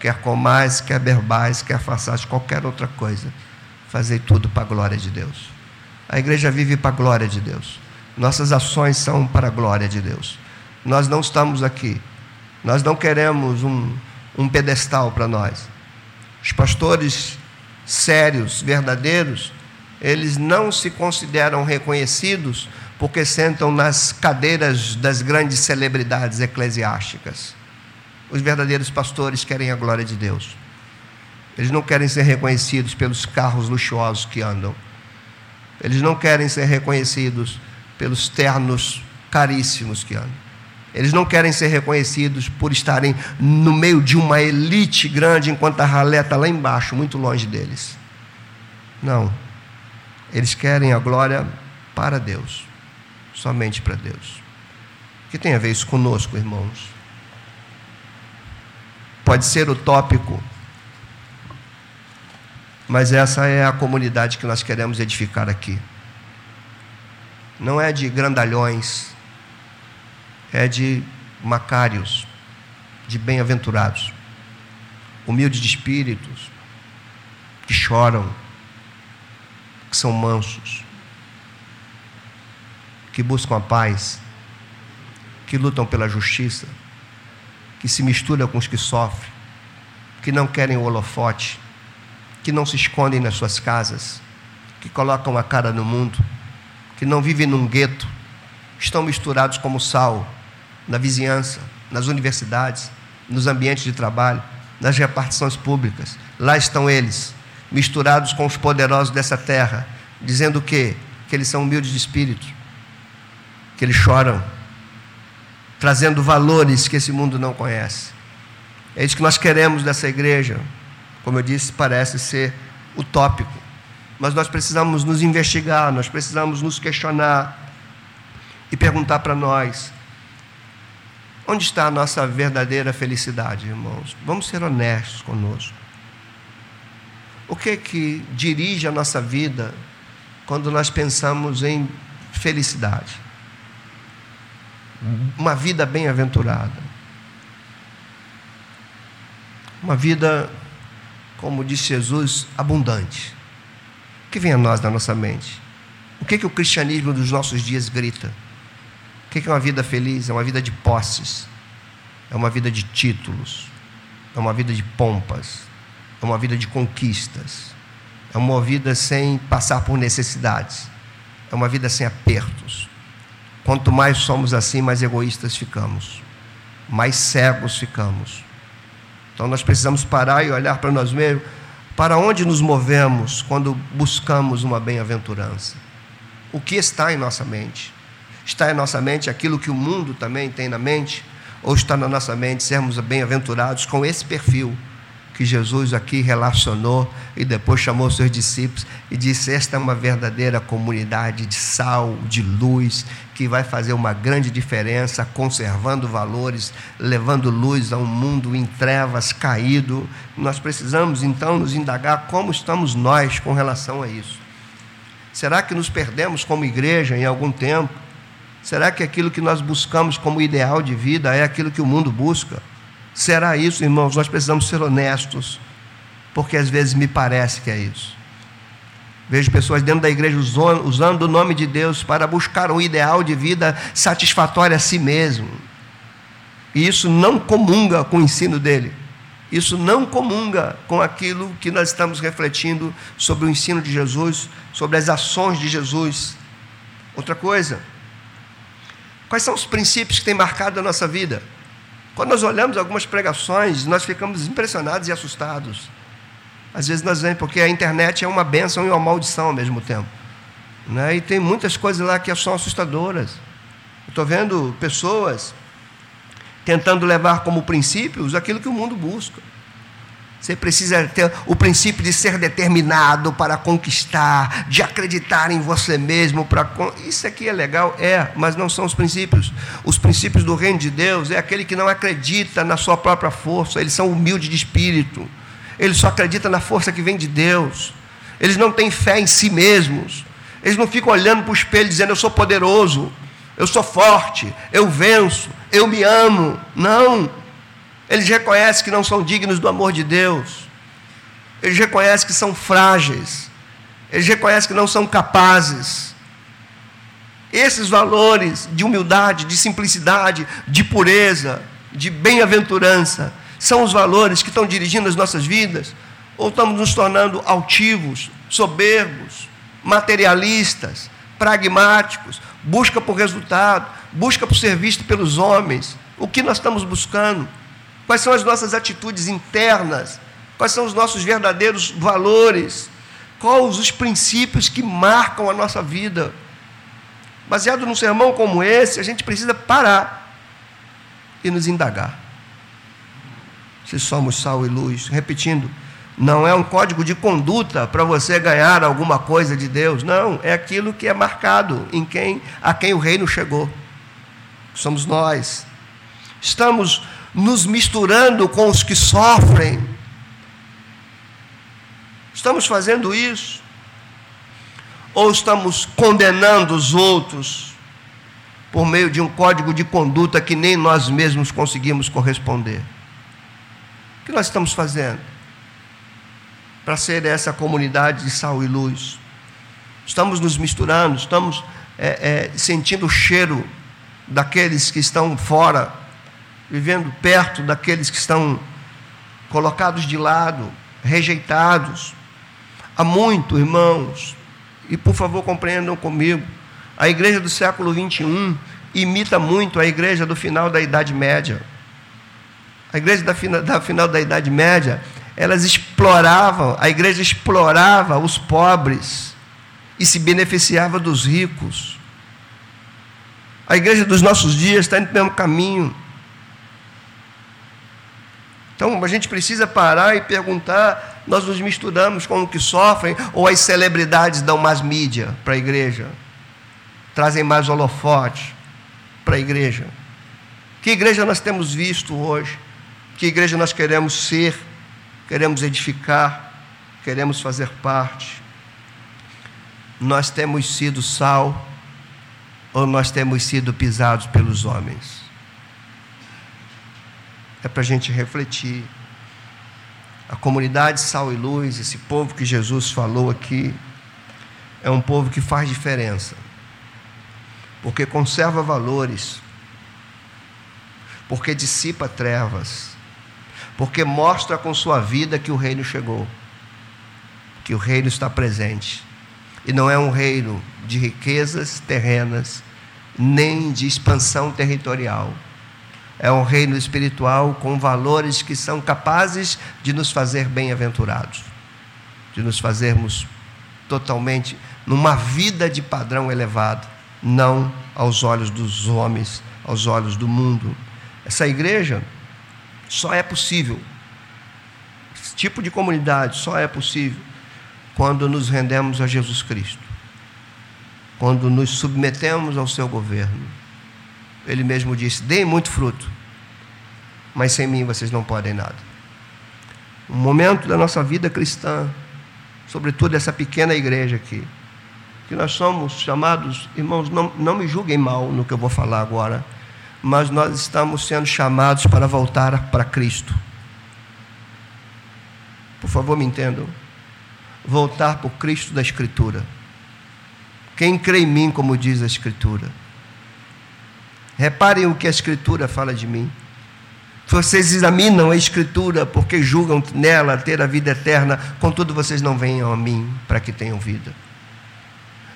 Speaker 1: Quer comais, quer berbais, quer façais qualquer outra coisa, fazei tudo para a glória de Deus. A igreja vive para a glória de Deus. Nossas ações são para a glória de Deus. Nós não estamos aqui. Nós não queremos um, um pedestal para nós. Os pastores sérios, verdadeiros, eles não se consideram reconhecidos porque sentam nas cadeiras das grandes celebridades eclesiásticas. Os verdadeiros pastores querem a glória de Deus. Eles não querem ser reconhecidos pelos carros luxuosos que andam. Eles não querem ser reconhecidos pelos ternos caríssimos que andam. Eles não querem ser reconhecidos por estarem no meio de uma elite grande, enquanto a ralé está lá embaixo, muito longe deles. Não. Eles querem a glória para Deus, somente para Deus. O que tem a ver isso conosco, irmãos? Pode ser utópico, mas essa é a comunidade que nós queremos edificar aqui. Não é de grandalhões, é de macários, de bem-aventurados, humildes de espíritos, que choram, que são mansos, que buscam a paz, que lutam pela justiça, que se misturam com os que sofrem, que não querem o holofote, que não se escondem nas suas casas, que colocam a cara no mundo, que não vivem num gueto, estão misturados como sal na vizinhança, nas universidades, nos ambientes de trabalho, nas repartições públicas. Lá estão eles, misturados com os poderosos dessa terra, dizendo o quê? Que eles são humildes de espírito, que eles choram, trazendo valores que esse mundo não conhece. É isso que nós queremos dessa igreja. Como eu disse, parece ser utópico. Mas nós precisamos nos investigar, nós precisamos nos questionar e perguntar para nós: Onde está a nossa verdadeira felicidade, irmãos? Vamos ser honestos conosco. O que é que dirige a nossa vida quando nós pensamos em felicidade? uma vida bem-aventurada. Uma vida, como disse Jesus, abundante. O que vem a nós na nossa mente? O que, que o cristianismo dos nossos dias grita? O que, é uma vida feliz? É uma vida de posses, é uma vida de títulos, é uma vida de pompas, é uma vida de conquistas, é uma vida sem passar por necessidades, é uma vida sem apertos. Quanto mais somos assim, mais egoístas ficamos, mais cegos ficamos. Então nós precisamos parar e olhar para nós mesmos, para onde nos movemos quando buscamos uma bem-aventurança. O que está em nossa mente? Está em nossa mente aquilo que o mundo também tem na mente? Ou está na nossa mente sermos bem-aventurados com esse perfil? que Jesus aqui relacionou e depois chamou seus discípulos e disse: Esta é uma verdadeira comunidade de sal, de luz, que vai fazer uma grande diferença, conservando valores, levando luz a um mundo em trevas, caído. Nós precisamos então nos indagar como estamos nós com relação a isso. Será que nos perdemos como igreja em algum tempo? Será que aquilo que nós buscamos como ideal de vida é aquilo que o mundo busca? Será isso, irmãos? Nós precisamos ser honestos, porque às vezes me parece que é isso. Vejo pessoas dentro da igreja usando o nome de Deus para buscar um ideal de vida satisfatório a si mesmo. E isso não comunga com o ensino dele. Isso não comunga com aquilo que nós estamos refletindo sobre o ensino de Jesus, sobre as ações de Jesus. Outra coisa, quais são os princípios que têm marcado a nossa vida? Quando nós olhamos algumas pregações, nós ficamos impressionados e assustados. Às vezes nós vemos, porque a internet é uma bênção e uma maldição ao mesmo tempo. Né? E tem muitas coisas lá que são assustadoras. Estou vendo pessoas tentando levar como princípios aquilo que o mundo busca. Você precisa ter o princípio de ser determinado para conquistar, de acreditar em você mesmo. Para Isso aqui é legal? É, mas não são os princípios. Os princípios do reino de Deus é aquele que não acredita na sua própria força, eles são humildes de espírito, eles só acreditam na força que vem de Deus, eles não têm fé em si mesmos, eles não ficam olhando para o espelho dizendo: Eu sou poderoso, eu sou forte, eu venço, eu me amo. Não. Eles reconhecem que não são dignos do amor de Deus. Eles reconhecem que são frágeis. Eles reconhecem que não são capazes. Esses valores de humildade, de simplicidade, de pureza, de bem-aventurança, são os valores que estão dirigindo as nossas vidas? Ou estamos nos tornando altivos, soberbos, materialistas, pragmáticos, busca por resultado, busca por ser visto pelos homens? O que nós estamos buscando? Quais são as nossas atitudes internas? Quais são os nossos verdadeiros valores? Quais os princípios que marcam a nossa vida? Baseado num sermão como esse, a gente precisa parar e nos indagar. Se somos sal e luz, repetindo, não é um código de conduta para você ganhar alguma coisa de Deus, não, é aquilo que é marcado em quem a quem o reino chegou. Somos nós. Estamos nos misturando com os que sofrem. Estamos fazendo isso? Ou estamos condenando os outros por meio de um código de conduta que nem nós mesmos conseguimos corresponder? O que nós estamos fazendo para ser essa comunidade de sal e luz? Estamos nos misturando, estamos é, é, sentindo o cheiro daqueles que estão fora vivendo perto daqueles que estão colocados de lado, rejeitados. Há muito, irmãos, e por favor compreendam comigo, a igreja do século 21 imita muito a igreja do final da Idade Média. A igreja da, da final da Idade Média, elas exploravam, a igreja explorava os pobres e se beneficiava dos ricos. A igreja dos nossos dias está indo pelo mesmo caminho então a gente precisa parar e perguntar: nós nos misturamos com o que sofrem ou as celebridades dão mais mídia para a igreja? Trazem mais holofote para a igreja? Que igreja nós temos visto hoje? Que igreja nós queremos ser? Queremos edificar? Queremos fazer parte? Nós temos sido sal ou nós temos sido pisados pelos homens? É para a gente refletir. A comunidade Sal e Luz, esse povo que Jesus falou aqui, é um povo que faz diferença, porque conserva valores, porque dissipa trevas, porque mostra com sua vida que o reino chegou, que o reino está presente. E não é um reino de riquezas terrenas, nem de expansão territorial. É um reino espiritual com valores que são capazes de nos fazer bem-aventurados, de nos fazermos totalmente numa vida de padrão elevado, não aos olhos dos homens, aos olhos do mundo. Essa igreja só é possível, esse tipo de comunidade só é possível quando nos rendemos a Jesus Cristo, quando nos submetemos ao seu governo. Ele mesmo disse: deem muito fruto, mas sem mim vocês não podem nada. Um momento da nossa vida cristã, sobretudo essa pequena igreja aqui, que nós somos chamados, irmãos, não, não me julguem mal no que eu vou falar agora mas nós estamos sendo chamados para voltar para Cristo. Por favor, me entendam. Voltar para o Cristo da Escritura. Quem crê em mim, como diz a Escritura. Reparem o que a Escritura fala de mim. Vocês examinam a Escritura porque julgam nela ter a vida eterna, contudo vocês não venham a mim para que tenham vida.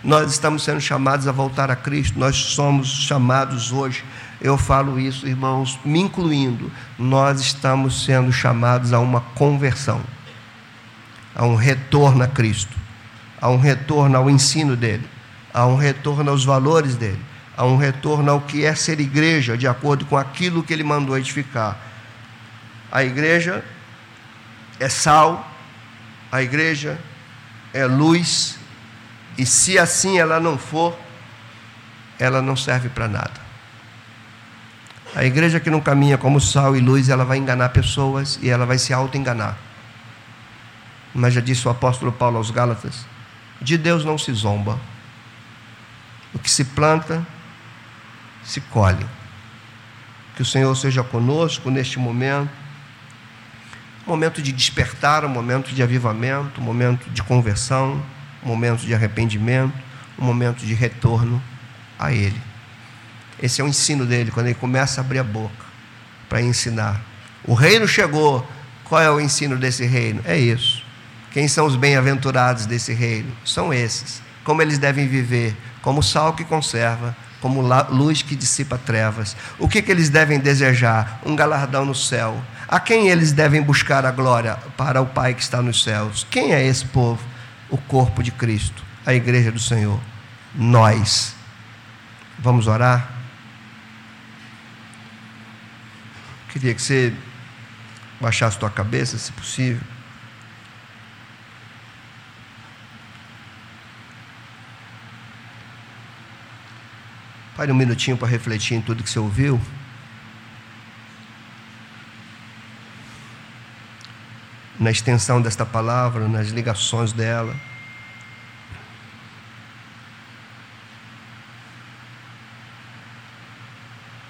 Speaker 1: Nós estamos sendo chamados a voltar a Cristo, nós somos chamados hoje. Eu falo isso, irmãos, me incluindo, nós estamos sendo chamados a uma conversão, a um retorno a Cristo, a um retorno ao ensino dele, a um retorno aos valores dele, a um retorno ao que é ser igreja, de acordo com aquilo que ele mandou edificar. A igreja é sal, a igreja é luz, e se assim ela não for, ela não serve para nada. A igreja que não caminha como sal e luz, ela vai enganar pessoas e ela vai se auto-enganar. Mas já disse o apóstolo Paulo aos Gálatas: de Deus não se zomba. O que se planta, se colhe. Que o Senhor seja conosco neste momento. Momento de despertar, um momento de avivamento, um momento de conversão, um momento de arrependimento, um momento de retorno a Ele. Esse é o ensino dele, quando ele começa a abrir a boca para ensinar. O reino chegou. Qual é o ensino desse reino? É isso. Quem são os bem-aventurados desse reino? São esses. Como eles devem viver? Como sal que conserva, como luz que dissipa trevas. O que, que eles devem desejar? Um galardão no céu. A quem eles devem buscar a glória? Para o Pai que está nos céus. Quem é esse povo? O corpo de Cristo, a igreja do Senhor. Nós. Vamos orar? Queria que você baixasse tua cabeça, se possível. Pare um minutinho para refletir em tudo que você ouviu. Na extensão desta palavra, nas ligações dela.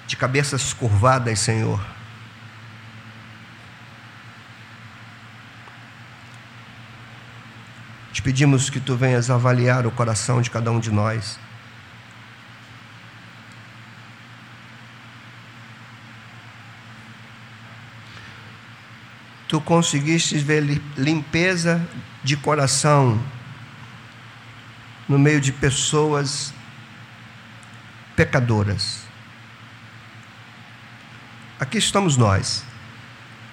Speaker 1: De cabeças curvadas, Senhor. Te pedimos que tu venhas avaliar o coração de cada um de nós. Tu conseguiste ver limpeza de coração no meio de pessoas pecadoras. Aqui estamos nós,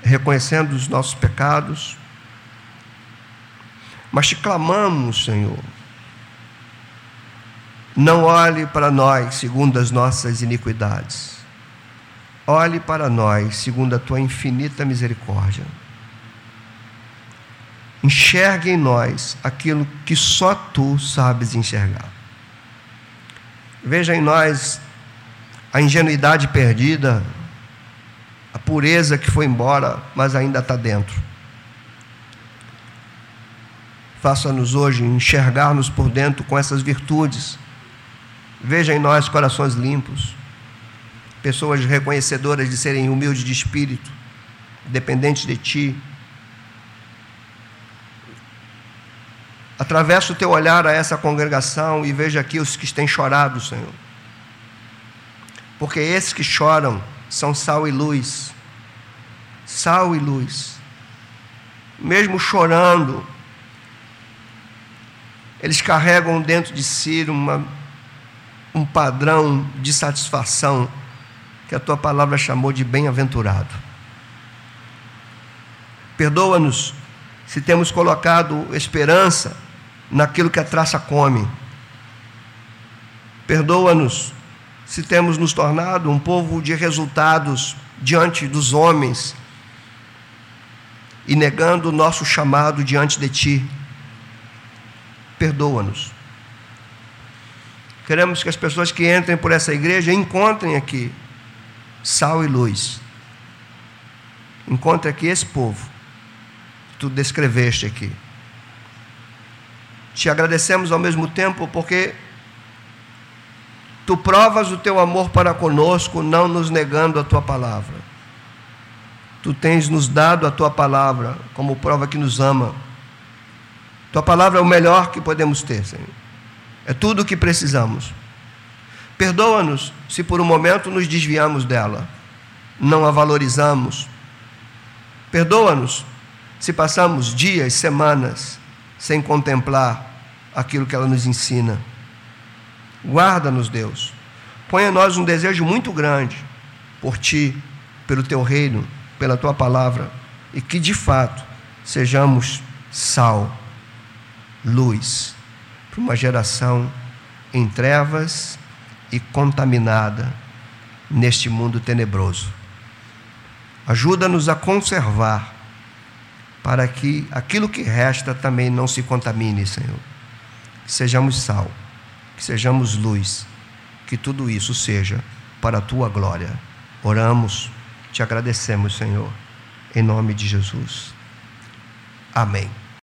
Speaker 1: reconhecendo os nossos pecados, mas te clamamos, Senhor. Não olhe para nós segundo as nossas iniquidades. Olhe para nós segundo a tua infinita misericórdia. Enxergue em nós aquilo que só tu sabes enxergar. Veja em nós a ingenuidade perdida, a pureza que foi embora, mas ainda está dentro. Faça-nos hoje enxergar-nos por dentro com essas virtudes Veja em nós corações limpos, pessoas reconhecedoras de serem humildes de espírito, dependentes de Ti. Atravessa o teu olhar a essa congregação e veja aqui os que têm chorado, Senhor. Porque esses que choram são sal e luz. Sal e luz. Mesmo chorando, eles carregam dentro de si uma, um padrão de satisfação que a tua palavra chamou de bem-aventurado. Perdoa-nos se temos colocado esperança naquilo que a traça come. Perdoa-nos se temos nos tornado um povo de resultados diante dos homens e negando o nosso chamado diante de Ti perdoa-nos. Queremos que as pessoas que entrem por essa igreja encontrem aqui sal e luz. Encontre aqui esse povo que tu descreveste aqui. Te agradecemos ao mesmo tempo porque tu provas o teu amor para conosco, não nos negando a tua palavra. Tu tens nos dado a tua palavra como prova que nos ama tua palavra é o melhor que podemos ter, Senhor. É tudo o que precisamos. Perdoa-nos se por um momento nos desviamos dela, não a valorizamos. Perdoa-nos se passamos dias, semanas sem contemplar aquilo que ela nos ensina. Guarda-nos, Deus. Põe a nós um desejo muito grande por ti, pelo teu reino, pela tua palavra, e que de fato sejamos sal luz para uma geração em trevas e contaminada neste mundo tenebroso. Ajuda-nos a conservar, para que aquilo que resta também não se contamine, Senhor. Que sejamos sal, que sejamos luz, que tudo isso seja para a tua glória. Oramos, te agradecemos, Senhor, em nome de Jesus. Amém.